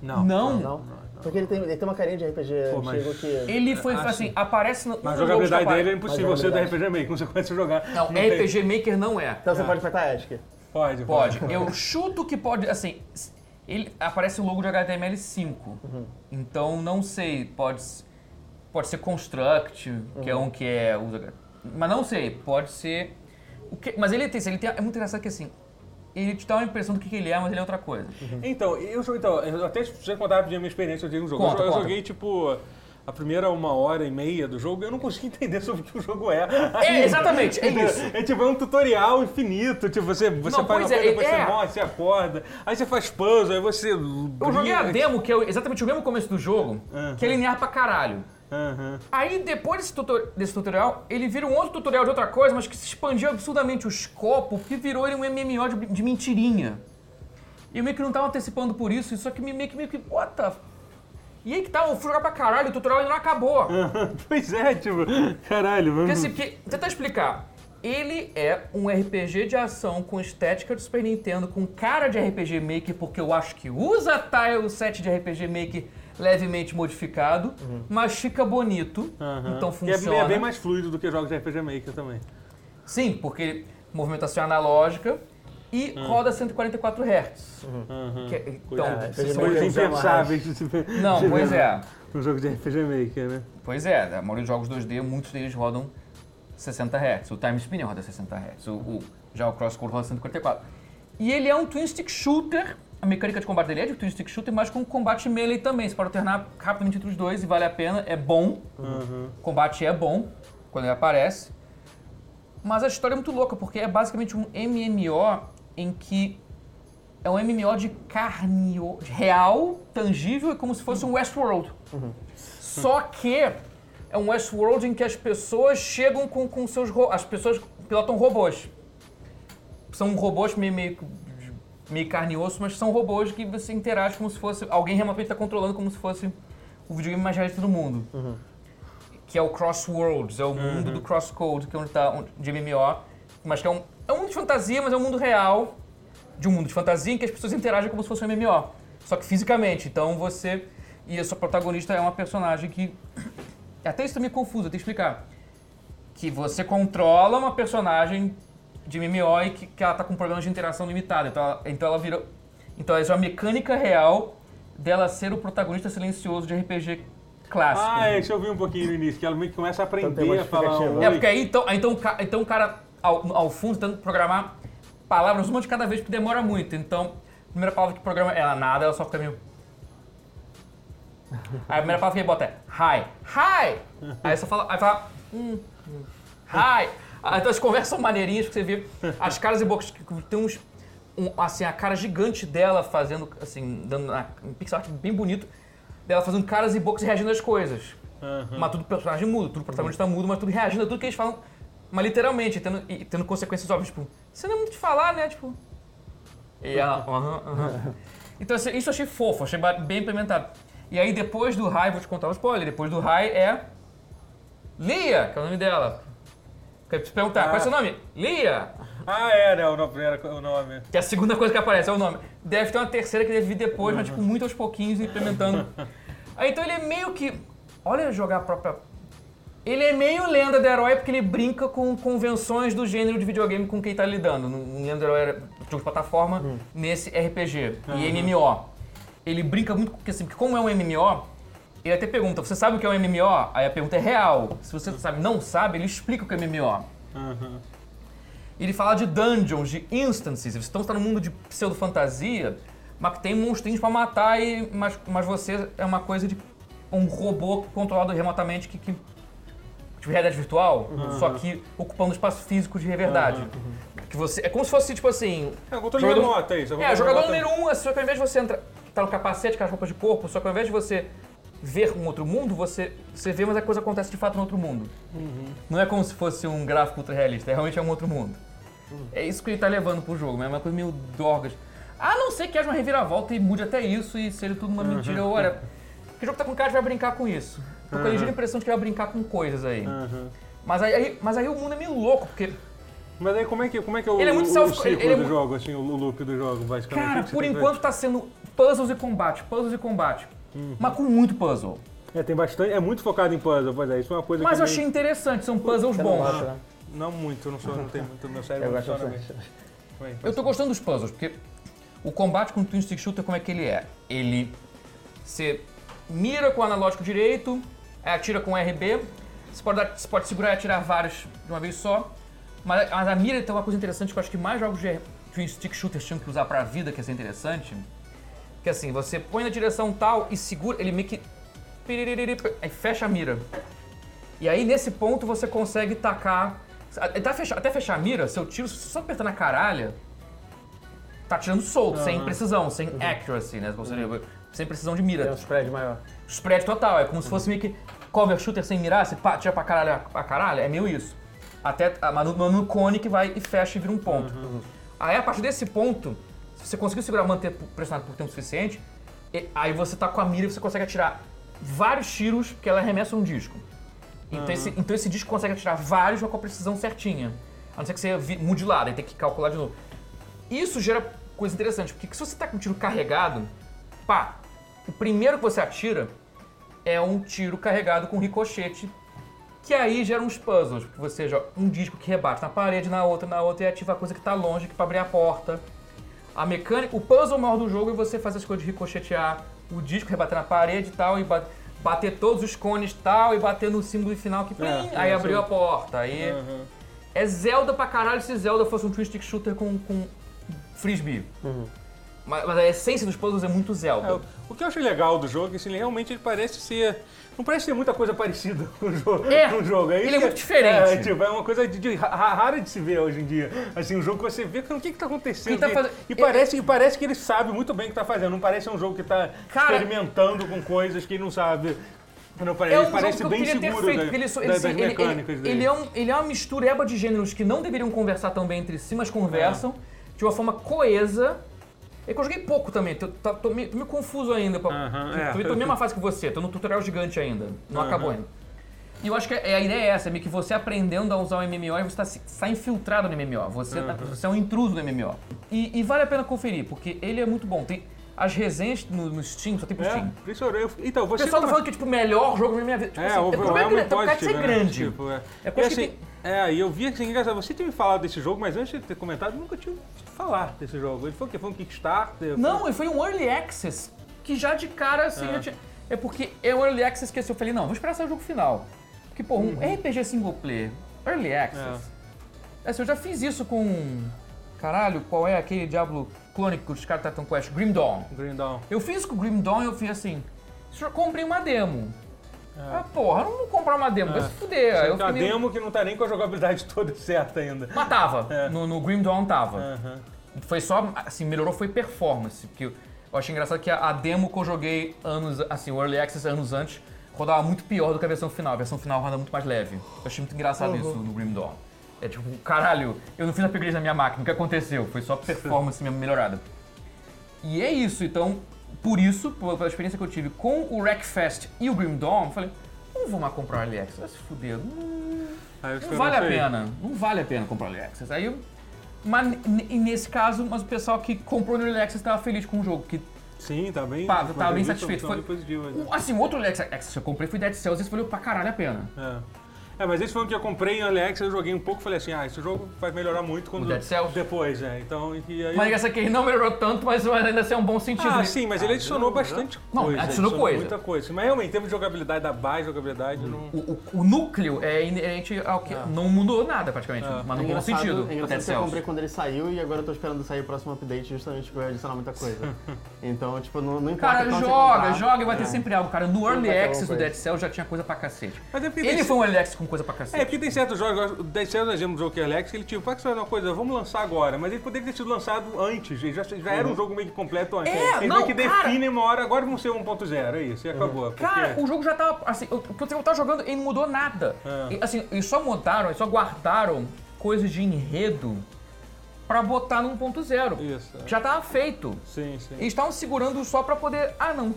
Não. Não. Não? Porque ele tem, ele tem uma carinha de RPG Pô, mas- antigo que... Ele foi Ah, assim, sim. aparece no. Mas a jogabilidade dele é que impossível da jogabilidade. RPG Maker, não você conhece jogar. Não, tem- RPG Maker não é. Então você Ah. pode apertar ESC. Pode, Pode. Eu chuto que pode, assim, ele aparece o logo de HTML5. Então não sei, pode s- pode ser construct, que é um que é usa, mas não sei, pode ser o que, mas ele tem, ele tem é muito engraçado que assim, ele te dá uma impressão do que que ele é, mas ele é outra coisa. Então, eu, jo- então, eu até se você contar rapidinho a minha experiência de um jogo. Conta, eu, conta. joguei, tipo, a primeira uma hora e meia do jogo, eu não consegui entender sobre o que o jogo é. É, exatamente, é isso. É tipo, é um tutorial infinito. Tipo, você, você Não, faz uma é, coisa, depois é. você morre, você acorda. Aí você faz puzzle, aí você. Eu joguei a demo, que é exatamente o mesmo começo do jogo, que é linear pra caralho. Aham. Aí depois desse, tutor- desse tutorial, ele vira um outro tutorial de outra coisa, mas que se expandiu absurdamente o escopo, que virou ele um MMO de, de mentirinha. E eu meio que não tava antecipando por isso, só que me- meio que, meio que, what the... f- E aí que tá, eu fui jogar pra caralho, o tutorial ainda não acabou. Pois é, tipo, caralho, Porque vamos. assim, porque, tentar explicar. Ele é um RPG de ação com estética de Super Nintendo, com cara de RPG Maker, porque eu acho que usa tile set de RPG Maker levemente modificado, mas fica bonito, Aham. então E é- funciona. é bem mais fluido do que jogos de RPG Maker também. Sim, porque movimentação analógica e roda 144 Hz. Que- então, É, se RPG você- Coisas impensáveis não, de pois é. No jogo de RPG Maker, né? Pois é, a maioria dos jogos 2D, muitos deles rodam 60 Hz. O Time Spinner roda 60 Hz. O, o- já o Crosscode roda 144. E ele é um twin stick shooter. A mecânica de combate dele é de twin stick shooter, mas com combate melee também. Você pode alternar rapidamente entre os dois e vale a pena. É bom. Aham. O combate é bom quando ele aparece. Mas a história é muito louca, porque é basicamente um MMO em que é um MMO de carne real, tangível, é como se fosse um Westworld. Só que é um Westworld em que as pessoas chegam com, com seus... As pessoas pilotam robôs. São robôs meio, meio, meio carne e osso, mas são robôs que você interage como se fosse... Alguém remotamente está controlando como se fosse o videogame mais realista do mundo que é o Crossworlds, é o mundo do Crosscode, que é onde tá onde- de MMO, mas que é um, é um mundo de fantasia, mas é um mundo real de um mundo de fantasia em que as pessoas interagem como se fosse um MMO, só que fisicamente. Então você e a sua protagonista é uma personagem que até isso também é confuso, eu tenho que explicar. Que você controla uma personagem de MMO e que, que ela tá com problemas de interação limitada. Então ela, então ela vira. Então essa é uma mecânica real dela ser o protagonista silencioso de RPG clássico. Ah, é, isso eu vi um pouquinho no início, que ela meio que começa a Então aprender a falar um É, oi. porque aí então, aí então, então o cara ao, ao fundo tentando programar palavras uma de cada vez, porque demora muito. Então, a primeira palavra que programa ela nada, ela só fica meio. Aí a primeira palavra que ele bota é hi. Hi! Aí você fala. Aí fala. Hum, hum, hi! Ah, Então as conversas são maneirinhas, porque você vê as caras e bocas que tem uns. um- assim, a cara gigante dela fazendo, assim, dando na- um pixel art bem bonito, dela fazendo caras e bocas e reagindo às coisas. Mas tudo personagem mudo, tudo protagonista mudo, mas tudo reagindo a tudo que eles falam, mas literalmente, tendo, e tendo consequências óbvias, tipo, você não é muito de falar, né? Tipo. E ela, aham, aham. Então assim, isso eu achei fofo, achei bem implementado. E aí depois do Rai, vou te contar um spoiler, depois do Rai é. Lia, que é o nome dela. Te perguntar, qual é o seu nome? Lia! Ah, era o nome. Era o nome. Que é a segunda coisa que aparece, é o nome. Deve ter uma terceira que deve vir depois, mas tipo, muito aos pouquinhos implementando. Aí então ele é meio que. Olha jogar a própria. Ele é meio lenda do herói porque ele brinca com convenções do gênero de videogame com quem tá lidando. No lenda do herói era jogo de plataforma, nesse RPG e MMO. Ele brinca muito porque assim, porque como é um MMO, ele até pergunta, você sabe o que é um MMO? Aí a pergunta é real. Se você sabe, não sabe, ele explica o que é MMO. Ele fala de dungeons, de instances. Então você tá no mundo de pseudo-fantasia, mas que tem monstrinhos pra matar, e, mas, mas você é uma coisa de um robô controlado remotamente que. que tipo, realidade virtual, só que ocupando espaço físico de verdade. Que você, é como se fosse, tipo assim. É, controle Jogador- remoto, é isso. É, jogador número um, só que ao invés de você entrar, tá no capacete com as roupas de corpo, só que ao invés de você ver um outro mundo, você, você vê, mas a coisa acontece de fato no outro mundo. Não é como se fosse um gráfico ultra realista, é realmente é um outro mundo. É isso que ele tá levando pro jogo, mas é uma coisa meio dorgas. A não ser que haja uma reviravolta e mude até isso e seja tudo uma mentira. Olha, que jogo tá com cara de vai brincar com isso? Tô com a ligeira impressão de que vai brincar com coisas aí. Mas aí, mas aí o mundo é meio louco, porque Mas aí como é que, como é, que é o, Ele é muito o, self- o ciclo ele é do mu- jogo, assim, o loop do jogo, basicamente? Cara, por enquanto tá sendo puzzles e combate, puzzles e combate. Mas com muito puzzle. É, tem bastante, é muito focado em puzzle, pois é, isso é uma coisa Mas que eu me- achei interessante, são puzzles Você não bons. gosta, né? Não muito, não, sou, não tem muito, meu Eu cérebro não gosto bem. Eu tô gostando dos puzzles, porque o combate com o Twin Stick Shooter, como é que ele é? Ele. Você mira com o analógico direito, aí atira com o RB, você pode, dar- você pode segurar e atirar vários de uma vez só. Mas, mas a mira tem uma coisa interessante que eu acho que mais jogos de Twin Stick Shooters tinham que usar pra vida, que ia ser interessante. Que assim, você põe na direção tal e segura, ele meio que. Aí fecha a mira. E aí nesse ponto você consegue tacar. Até fechar, até fechar a mira, seu tiro, se você só apertar na caralha, tá tirando solto, sem precisão, sem accuracy, né? Seja, sem precisão de Tem mira. um spread maior. Spread total, é como se fosse meio que cover shooter sem mirar, você pá, tira pra caralho a caralho, é meio isso. Até ah, mas no, no cone que vai e fecha e vira um ponto. Aí a partir desse ponto, se você conseguir segurar, manter pressionado por tempo suficiente, e- aí você tá com a mira e você consegue atirar vários tiros, porque ela arremessa um disco. Então, esse, então esse disco consegue atirar vários com a precisão certinha. A não ser que você mude lá, daí tem que calcular de novo. Isso gera coisa interessante, porque se você tá com um tiro carregado, pá, o primeiro que você atira é um tiro carregado com ricochete, que aí gera uns puzzles, porque você joga um disco que rebate na parede, na outra, na outra, e ativa a coisa que tá longe, que pra abrir a porta. A mecânica, o puzzle maior do jogo é você fazer as coisas de ricochetear o disco, rebater na parede e tal, e ba- bater todos os cones e tal, e bater no símbolo final que plim, É, aí é, abriu sim. a porta. Aí Uhum. é Zelda pra caralho se Zelda fosse um twin stick shooter com, com frisbee. Mas, mas a essência dos puzzles é muito Zelda. É, o- que eu achei legal do jogo é que assim, ele realmente ele parece ser. Não parece ter muita coisa parecida com o jogo. É, com o jogo. ele isso é que muito diferente. É, tipo, é uma coisa de, de ra- rara de se ver hoje em dia. Assim, um jogo que você vê, cara, o que que tá acontecendo? Ele tá E- fazendo- e, parece, e parece que ele sabe muito bem o que tá fazendo. Não parece um jogo que tá Cara- experimentando com coisas que ele não sabe. Não parece, É um ele parece jogo que eu bem queria ter seguro feito, da- ele, so- ele, das ele- ele- mecânicas dele. ele é um, ele é uma mistureba de gêneros que não deveriam conversar tão bem entre si, mas conversam de uma forma coesa. É que eu joguei pouco também, tô, tô, tô meio, tô meio confuso ainda. Pra, Aham, tô, é. tô, tô na mesma fase que você, tô no tutorial gigante ainda, não Aham. acabou ainda. E eu acho que é, a ideia é essa, é meio que você aprendendo a usar o MMO e você tá, se- sai infiltrado no MMO, você, tá- você é um intruso no MMO. E, e vale a pena conferir, porque ele é muito bom. Tem as resenhas no, no Steam, só tem pro É, Steam. por isso eu, então, O você pessoal tá falando que é tipo o melhor jogo da minha vida. Tipo, É, assim, o o problema é que tem um cara de ser Positive, né? grande. Tipo, é. É E coisa que assim, é, e eu vi assim, engraçado, você tinha me falado desse jogo, mas antes de ter comentado, nunca tinha ouvido falar desse jogo. Ele foi o quê? Foi um Kickstarter? Não, foi um Early Access que já de cara assim. É. tinha- É porque é um Early Access que assim, eu falei, não, vou esperar sair o jogo final. Porque, pô, Uhum. um RPG single player, Early Access. Assim, eu já fiz isso com. Caralho, qual é aquele Diablo clone que os caras tratam Quest? Grim Dawn. Green Dawn. Eu fiz com o Grim Dawn e eu fiz assim. "Senhor, Comprei uma demo. Ah, porra, não vou comprar uma demo, vai se fuder. Aí Tem eu uma meio- demo que não tá nem com a jogabilidade toda certa ainda. Mas tava. É. No, no Grim Dawn tava. Aham. Foi só, assim, melhorou foi performance. Porque eu achei engraçado que a, a demo que eu joguei anos, assim, o Early Access anos antes, rodava muito pior do que a versão final. A versão final roda muito mais leve. Eu achei muito engraçado isso no Grim Dawn. É tipo, caralho, eu não fiz upgrade na minha máquina, o que aconteceu? Foi só performance mesmo melhorada. E é isso, então, por isso, pela experiência que eu tive com o Wreckfest e o Grim Dawn, eu falei, não vou mais comprar o Access, vai se fuder. Não, não vale a pena, não vale a pena comprar o Access. Aí eu, mas e nesse caso, mas o pessoal que comprou no Access estava feliz com o jogo, que Sim, tá bem. Pá, tava bem satisfeito. Foi- positivas, né? assim, outro Access que eu comprei foi Dead Cells, esse valeu pra caralho a pena. É. É, mas esse foi um que eu comprei em Alex, eu joguei um pouco e falei assim, ah, esse jogo vai melhorar muito quando... O Dead Cells? Depois, é. Então, e aí... Mas essa aqui não melhorou tanto, mas ainda assim é um bom sentido. Ah, sim, mas ele adicionou bastante Não, coisa. adicionou coisa. muita coisa. Mas realmente, em termos de jogabilidade, da base jogabilidade, não... O, o- o núcleo é inerente ao que. Não mudou nada praticamente, Ah. mas É no bom engraçado, sentido. é engraçado Dead que eu comprei quando ele saiu e agora eu tô esperando sair o próximo update justamente porque vai adicionar muita coisa. Então, tipo, não, não importa Cara, joga, joga e vai ter É. sempre algo, cara. No Early Access do Dead. Cells já tinha coisa pra cacete. É Ele foi um Early Access com coisa pra É, cacete. porque tem certos jogos, o Dead Cells, exemplo do que é Alex, que ele tipo, pode ser uma coisa, vamos lançar agora, mas ele poderia ter sido lançado antes, ele já, já era um jogo meio que completo antes. Uhum. É, ele não, meio que cara. define uma hora, agora vamos ser 1.0, é isso, e acabou. porque- Cara, o jogo já tava. Assim, o que eu tava jogando, ele não mudou nada. É. E, assim, eles só mudaram, eles só guardaram coisas de enredo pra botar no 1.0. Isso, é. Já tava feito. Sim, sim. Eles estavam segurando só pra poder. Ah, não.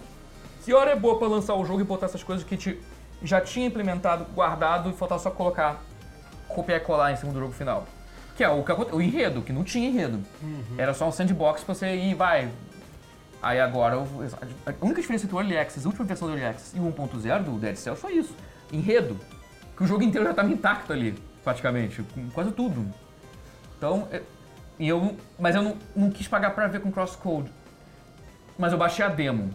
Que hora é boa pra lançar o jogo e botar essas coisas que gente já tinha implementado, guardado e faltava só colocar, copiar e colar em cima do jogo final. Que é o, que o enredo, que não tinha enredo. Era só um sandbox pra você ir, vai. Aí agora, a única diferença entre o Early Access, a última versão do Early Access e o 1.0 do Dead Cells foi isso. Enredo. Que o jogo inteiro já estava intacto ali, praticamente, com quase tudo. Então, é- e eu, mas eu não, não quis pagar pra ver com crosscode. Mas eu baixei a demo.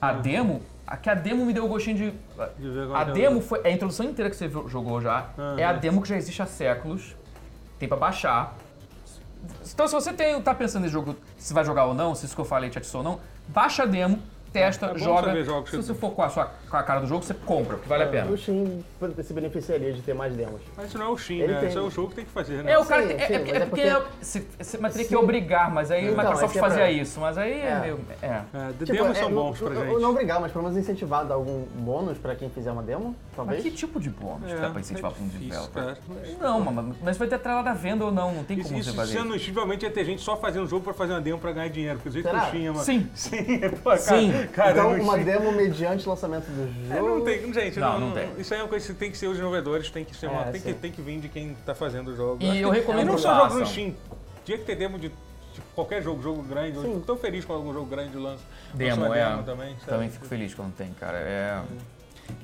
A demo, a que a demo me deu o gostinho de. De A é é demo foi. A introdução inteira que você jogou já é a demo que já existe há séculos. Tem pra baixar. Então, se você tem, tá pensando em jogo, se vai jogar ou não, se isso que eu falei te atiçou ou não, baixa a demo, testa, É bom joga. Se você for com a, sua, com a cara do jogo, você compra, porque vale a pena. O Steam se beneficiaria de ter mais demos. Mas isso não é o Steam, Ele né? tem- Isso é o jogo que tem que fazer, né? É, o cara. Sim, é, sim, é, mas é é porque. porque- Você, você vai ter que obrigar, mas aí a Então, Microsoft é que é pra- fazia isso, mas aí é, É. meio. É. É, Tipo, demos é, são não- bons pra não, gente. Não obrigar, mas pelo menos incentivar, dar algum bônus pra quem fizer uma demo, Mas talvez. que tipo de bônus É, que dá pra incentivar é pra um developer? Não, mas, mas vai ter atrelada à venda ou não, não tem Isso, como isso você fazer. sendo instigavelmente ia ter gente só fazendo jogo pra fazer uma demo pra ganhar dinheiro, porque o jeito que o Steam é uma... Sim. Sim, Sim. então, uma demo mediante o lançamento do É, jogo. não tem, gente, Não, não, não tem. Isso aí é uma coisa que tem que ser os desenvolvedores, tem que ser uma, É, tem, que, tem que vir de quem tá fazendo o jogo. E Acho eu que- recomendo E não só jogos no. Steam. Tinha que ter demo de tipo, qualquer jogo, jogo grande. Eu Sim. fico tão feliz quando algum jogo grande lança. Demo, é. demo também. sabe? Também fico feliz quando tem, cara. É.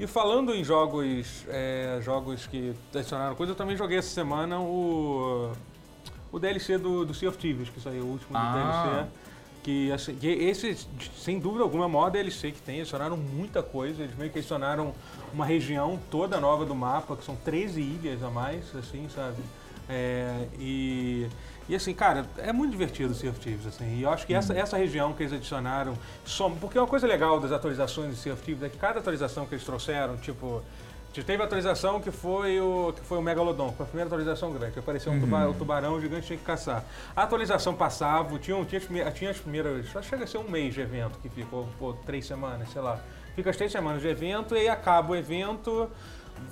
E falando em jogos, é, jogos que adicionaram coisa, eu também joguei essa semana o, o DLC do, do Sea of Thieves, que saiu o último do Ah. DLC. Que, assim, que esse, sem dúvida alguma, é o maior DLC que tem. Adicionaram muita coisa. Eles meio que adicionaram uma região toda nova do mapa, que são 13 ilhas a mais, assim, sabe? É, e, e assim, cara, é muito divertido o Sea of Thieves, assim. E eu acho que essa, essa região que eles adicionaram, som, porque uma coisa legal das atualizações de Sea of Thieves é que cada atualização que eles trouxeram, tipo, Teve a atualização que foi o, que foi o Megalodon, que foi a primeira atualização grande, que apareceu um, tuba- um tubarão gigante tinha que caçar. A atualização passava, tinha, tinha, tinha as primeiras. Chega a ser um mês de evento, que ficou pô, três semanas, sei lá. Fica as três semanas de evento e aí acaba o evento.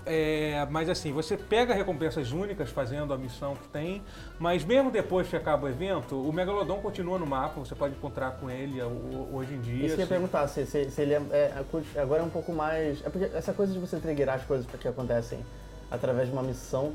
É, mas assim, você pega recompensas únicas fazendo a missão que tem, mas mesmo depois que acaba o evento, o Megalodon continua no mapa, você pode encontrar com ele ho- hoje em dia. Isso que eu ia assim. perguntar, se, se, se ele é, é- Agora é um pouco mais. É porque essa coisa de você triggerar as coisas que acontecem através de uma missão.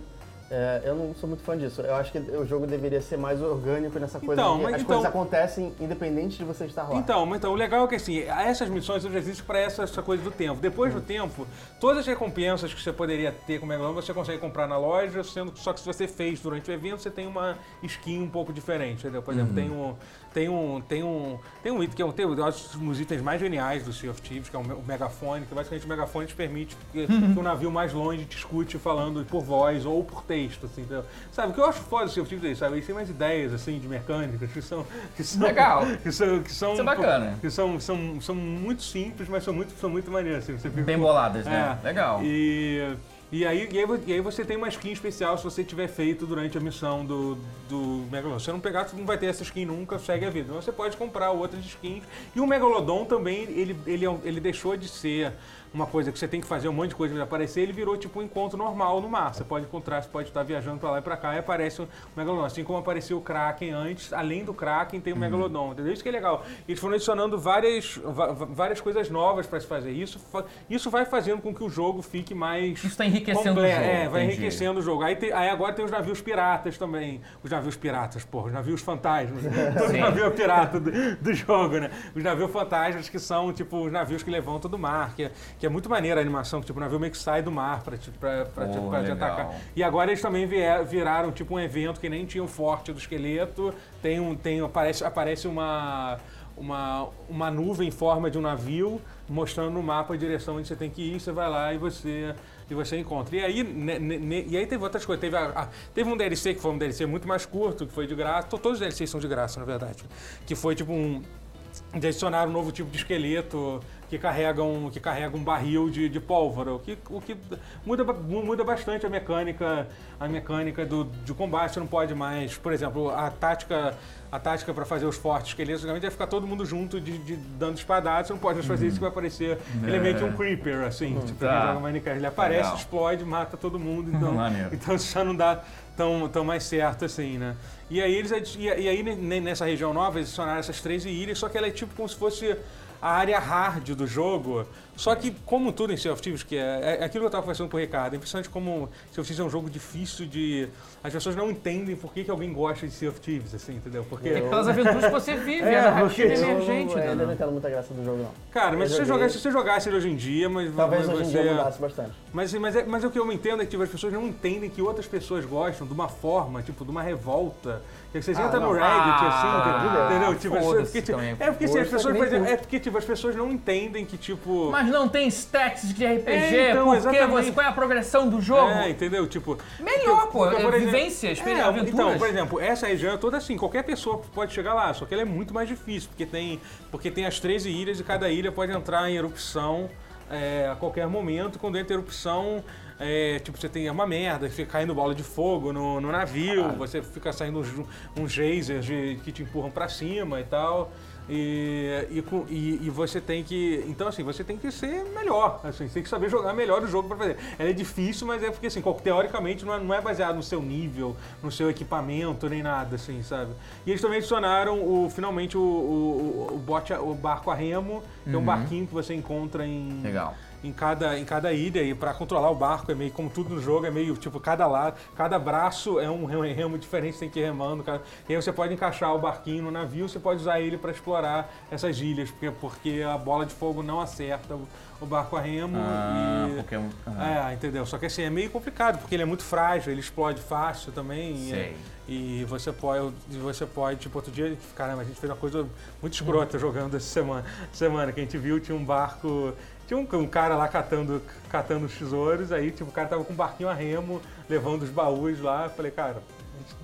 É, eu não sou muito fã disso. Eu acho que o jogo deveria ser mais orgânico nessa coisa Então, que mas as então- coisas acontecem independente de você estar lá. Então, mas então, o legal é que assim, essas missões já existem para essa, essa coisa do tempo. Depois do tempo, todas as recompensas que você poderia ter com o Megalodon, você consegue comprar na loja, sendo que só que se você fez durante o evento, você tem uma skin um pouco diferente, entendeu? Por exemplo, tem um tem um, tem um, tem um item que é um, tem, um dos itens mais geniais do Sea of Thieves, que é o me- o megafone, que basicamente o megafone te permite que, Uhum. que o navio mais longe te escute falando por voz ou por texto, assim? Sabe, o que eu acho foda do Sea of Thieves é isso, sabe? Eles têm umas ideias, assim, de mecânicas que são... Que são Legal. Que são, que são, Isso é bacana. Que são, são, são muito simples, mas são muito, são muito maneiras, assim, você fica Bem boladas, né? é. Legal. E, e, aí, e, aí, e aí você tem uma skin especial se você tiver feito durante a missão do, do Megalodon. Se você não pegar, você não vai ter essa skin nunca, segue a vida. Então você pode comprar outras skins. E o Megalodon também, ele, ele, é ele deixou de ser uma coisa que você tem que fazer um monte de coisa ele aparecer, ele virou tipo um encontro normal no mar. Você pode encontrar, você pode estar viajando pra lá e pra cá e aparece o Megalodon. Assim como apareceu o Kraken antes, além do Kraken tem o Megalodon, entendeu? Isso que é legal. Eles foram adicionando várias, várias coisas novas pra se fazer. Isso, isso vai fazendo com que o jogo fique mais... Isso tá enriquecendo comple- o jogo. É, vai entendi. enriquecendo o jogo. Aí, tem- aí agora tem os navios piratas também. Os navios piratas, porra, os navios fantasmas. Todo navio pirata do, do jogo, né? Os navios fantasmas que são, tipo, os navios que levantam do mar, que é, que é muito maneira a animação, que tipo, o navio meio que sai do mar pra te, pra, pra, te- Oh, pra te legal. atacar. E agora eles também vier- viraram, tipo, um evento que nem tinha o forte do esqueleto. Tem um. Tem, aparece, aparece uma. Uma, uma nuvem em forma de um navio mostrando no mapa a direção onde você tem que ir, você vai lá e você e você encontra. E aí, ne- ne- ne- e aí teve outras coisas. Teve, a- a- teve um DLC que foi um DLC muito mais curto, que foi de graça. To- Todos os DLCs são de graça, na verdade. Que foi tipo um. De adicionar um novo tipo de esqueleto que carrega um, que carrega um barril de, de pólvora, o que, o que muda, muda bastante a mecânica, a mecânica do, de combate. Você não pode mais, por exemplo, a tática, a tática para fazer os fortes esqueletos realmente é ficar todo mundo junto de, de- dando espadadas. Você não pode mais fazer isso que vai aparecer. Ele é meio que um creeper, assim, tipo, Tá. joga Minecraft. Ele aparece, Legal. explode, mata todo mundo. Então, então isso já não dá tão, tão mais certo assim, né? E aí, eles, e, aí ne- ne- nessa região nova eles adicionaram essas 13 ilhas, só que ela é tipo como se fosse a área hard do jogo. Só que, como tudo em Sea of Thieves, que é, é aquilo que eu estava conversando com o Ricardo, é impressionante como Sea of Thieves é um jogo difícil de... As pessoas não entendem por que, que alguém gosta de Sea of Thieves, assim, entendeu? Porque... É pelas aventuras que você vive, a É, narrativa é eu- emergente, eu, ainda não entendo muita graça do jogo, não. Cara, mas Eu se você, jogasse, se você jogasse ele hoje em dia, mas... Talvez mas hoje em você- dia mudasse bastante. Mas, mas, é, mas o que eu entendo é que tipo, as pessoas não entendem que outras pessoas gostam de uma forma, tipo, de uma revolta. Que vocês Ah, entram no. Reddit, Ah, assim, entendeu? Tipo, porque, tipo, também. é porque assim, as pessoas, é porque tipo, as pessoas não entendem que, tipo. Mas não tem stats de RPG, É, então, porque você, qual é a progressão do jogo? É, entendeu? Tipo. Melhor, pô, porque, é por exemplo- vivência, experiência, É, aventuras. Então, por exemplo, essa região é toda assim, qualquer pessoa pode chegar lá, só que ela é muito mais difícil, porque tem, porque tem as 13 ilhas e cada ilha pode entrar em erupção é, a qualquer momento. Quando entra em erupção, é, tipo, você tem uma merda, fica caindo bola de fogo no, no navio, você fica saindo uns, uns geysers de- que te empurram pra cima e tal. E, e, e- você tem que. Então, assim, você tem que ser melhor. Assim, você tem que saber jogar melhor o jogo pra fazer. Ela é difícil, mas é porque, assim, teoricamente não é, não é baseado no seu nível, no seu equipamento, nem nada, assim, sabe? E eles também adicionaram o, finalmente o, o, o, bote, o barco a remo, que é um barquinho que você encontra em Legal. Em cada, em cada ilha e para controlar o barco é meio como tudo no jogo é meio tipo cada lado cada braço é um remo, diferente tem que ir remando cada, e aí você pode encaixar o barquinho no navio você pode usar ele para explorar essas ilhas porque, porque a bola de fogo não acerta o, barco a remo Ah, e porque é um... é, entendeu? Só que assim, é meio complicado, porque ele é muito frágil, ele explode fácil também. e- Sei. E, você pode, você pode, tipo, outro dia, caramba, a gente fez uma coisa muito escrota jogando essa semana, semana, que a gente viu, tinha um barco, tinha um, um cara lá catando, catando os tesouros, aí, tipo, o cara tava com um barquinho a remo, levando os baús lá, eu falei, cara,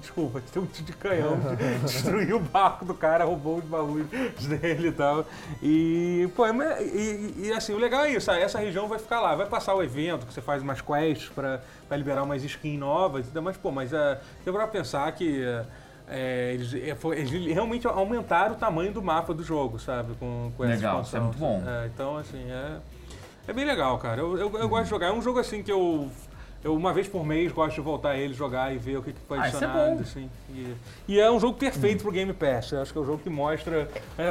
desculpa, tem um tiro de canhão, destruiu o barco do cara, roubou os baús dele e tal. E, pô, é e, e, assim, o legal é isso, ah, essa região vai ficar lá, vai passar o evento, que você faz umas quests pra, pra liberar umas skins novas, mas, pô, mas uh, você pra pensar que é, eles, é, eles realmente aumentaram o tamanho do mapa do jogo, sabe, com, com essa Legal, isso é expansão. muito bom. É, então, assim, é, é bem legal, cara. Eu, eu, eu gosto de jogar. É um jogo assim que eu, eu, uma vez por mês, gosto de voltar a ele, jogar e ver o que, que foi Ah, isso é adicionado. bom. assim. E, e é um jogo perfeito pro Game Pass. Eu acho que é um jogo que mostra. É,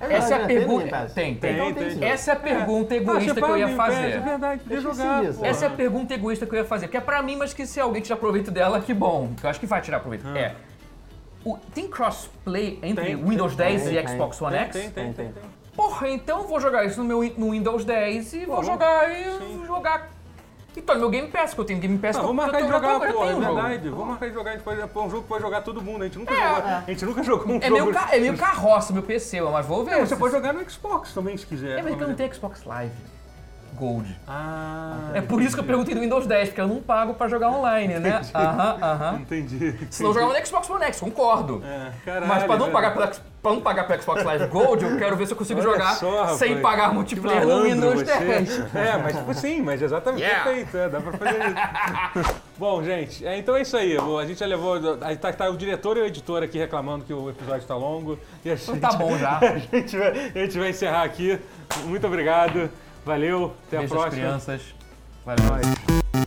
Essa é a verdade? Tem no pergunta. Tem, tem. Tem. Essa é a pergunta egoísta Ah, você que eu ia Pass, É fazer. verdade, podia jogar. Essa é a pergunta egoísta que eu ia fazer. Que é pra mim, mas que se alguém tirar proveito dela, que bom. Que eu acho que vai tirar proveito. Ah. É. o- tem crossplay entre Tem, Windows tem, 10 tem, e tem. Xbox One Tem, X? tem, tem, tem, tem. Porra, então vou jogar isso no meu no Windows 10 e vou jogar e sim. jogar E tô no meu Game Pass, porque eu tenho Game Pass. Não, que vamos marcar eu de jogar, eu já pô, é verdade. Vamos marcar de jogar, a gente pode, pô, um jogo que pode jogar todo mundo. A gente nunca É, jogou. é. A gente nunca jogou um É jogo. meio, ca- é meio carroça meu PC, mas vou ver. Você pode jogar no Xbox também, se quiser. É, mas que eu não tenho Xbox Live Gold. Ah, É por isso que eu perguntei do Windows 10, porque eu não pago pra jogar online, né? Aham, aham. entendi. Senão eu jogava no Xbox One X, concordo. É, caralho, Mas pra não, pagar pela, pra não pagar pelo Xbox Live Gold, eu quero ver se eu consigo Olha jogar só, rapaz. sem pagar multiplayer no Windows você. 10. É, mas tipo, sim, mas exatamente Yeah. perfeito, é, dá pra fazer isso. Bom, gente, é, então é isso aí. A gente já levou. Aí tá, tá o diretor e o editor aqui reclamando que o episódio tá longo. E a gente, Tá bom já. A gente, vai, a gente vai encerrar aqui. Muito obrigado. Valeu, até Beijo a próxima. crianças. Valeu. Nós.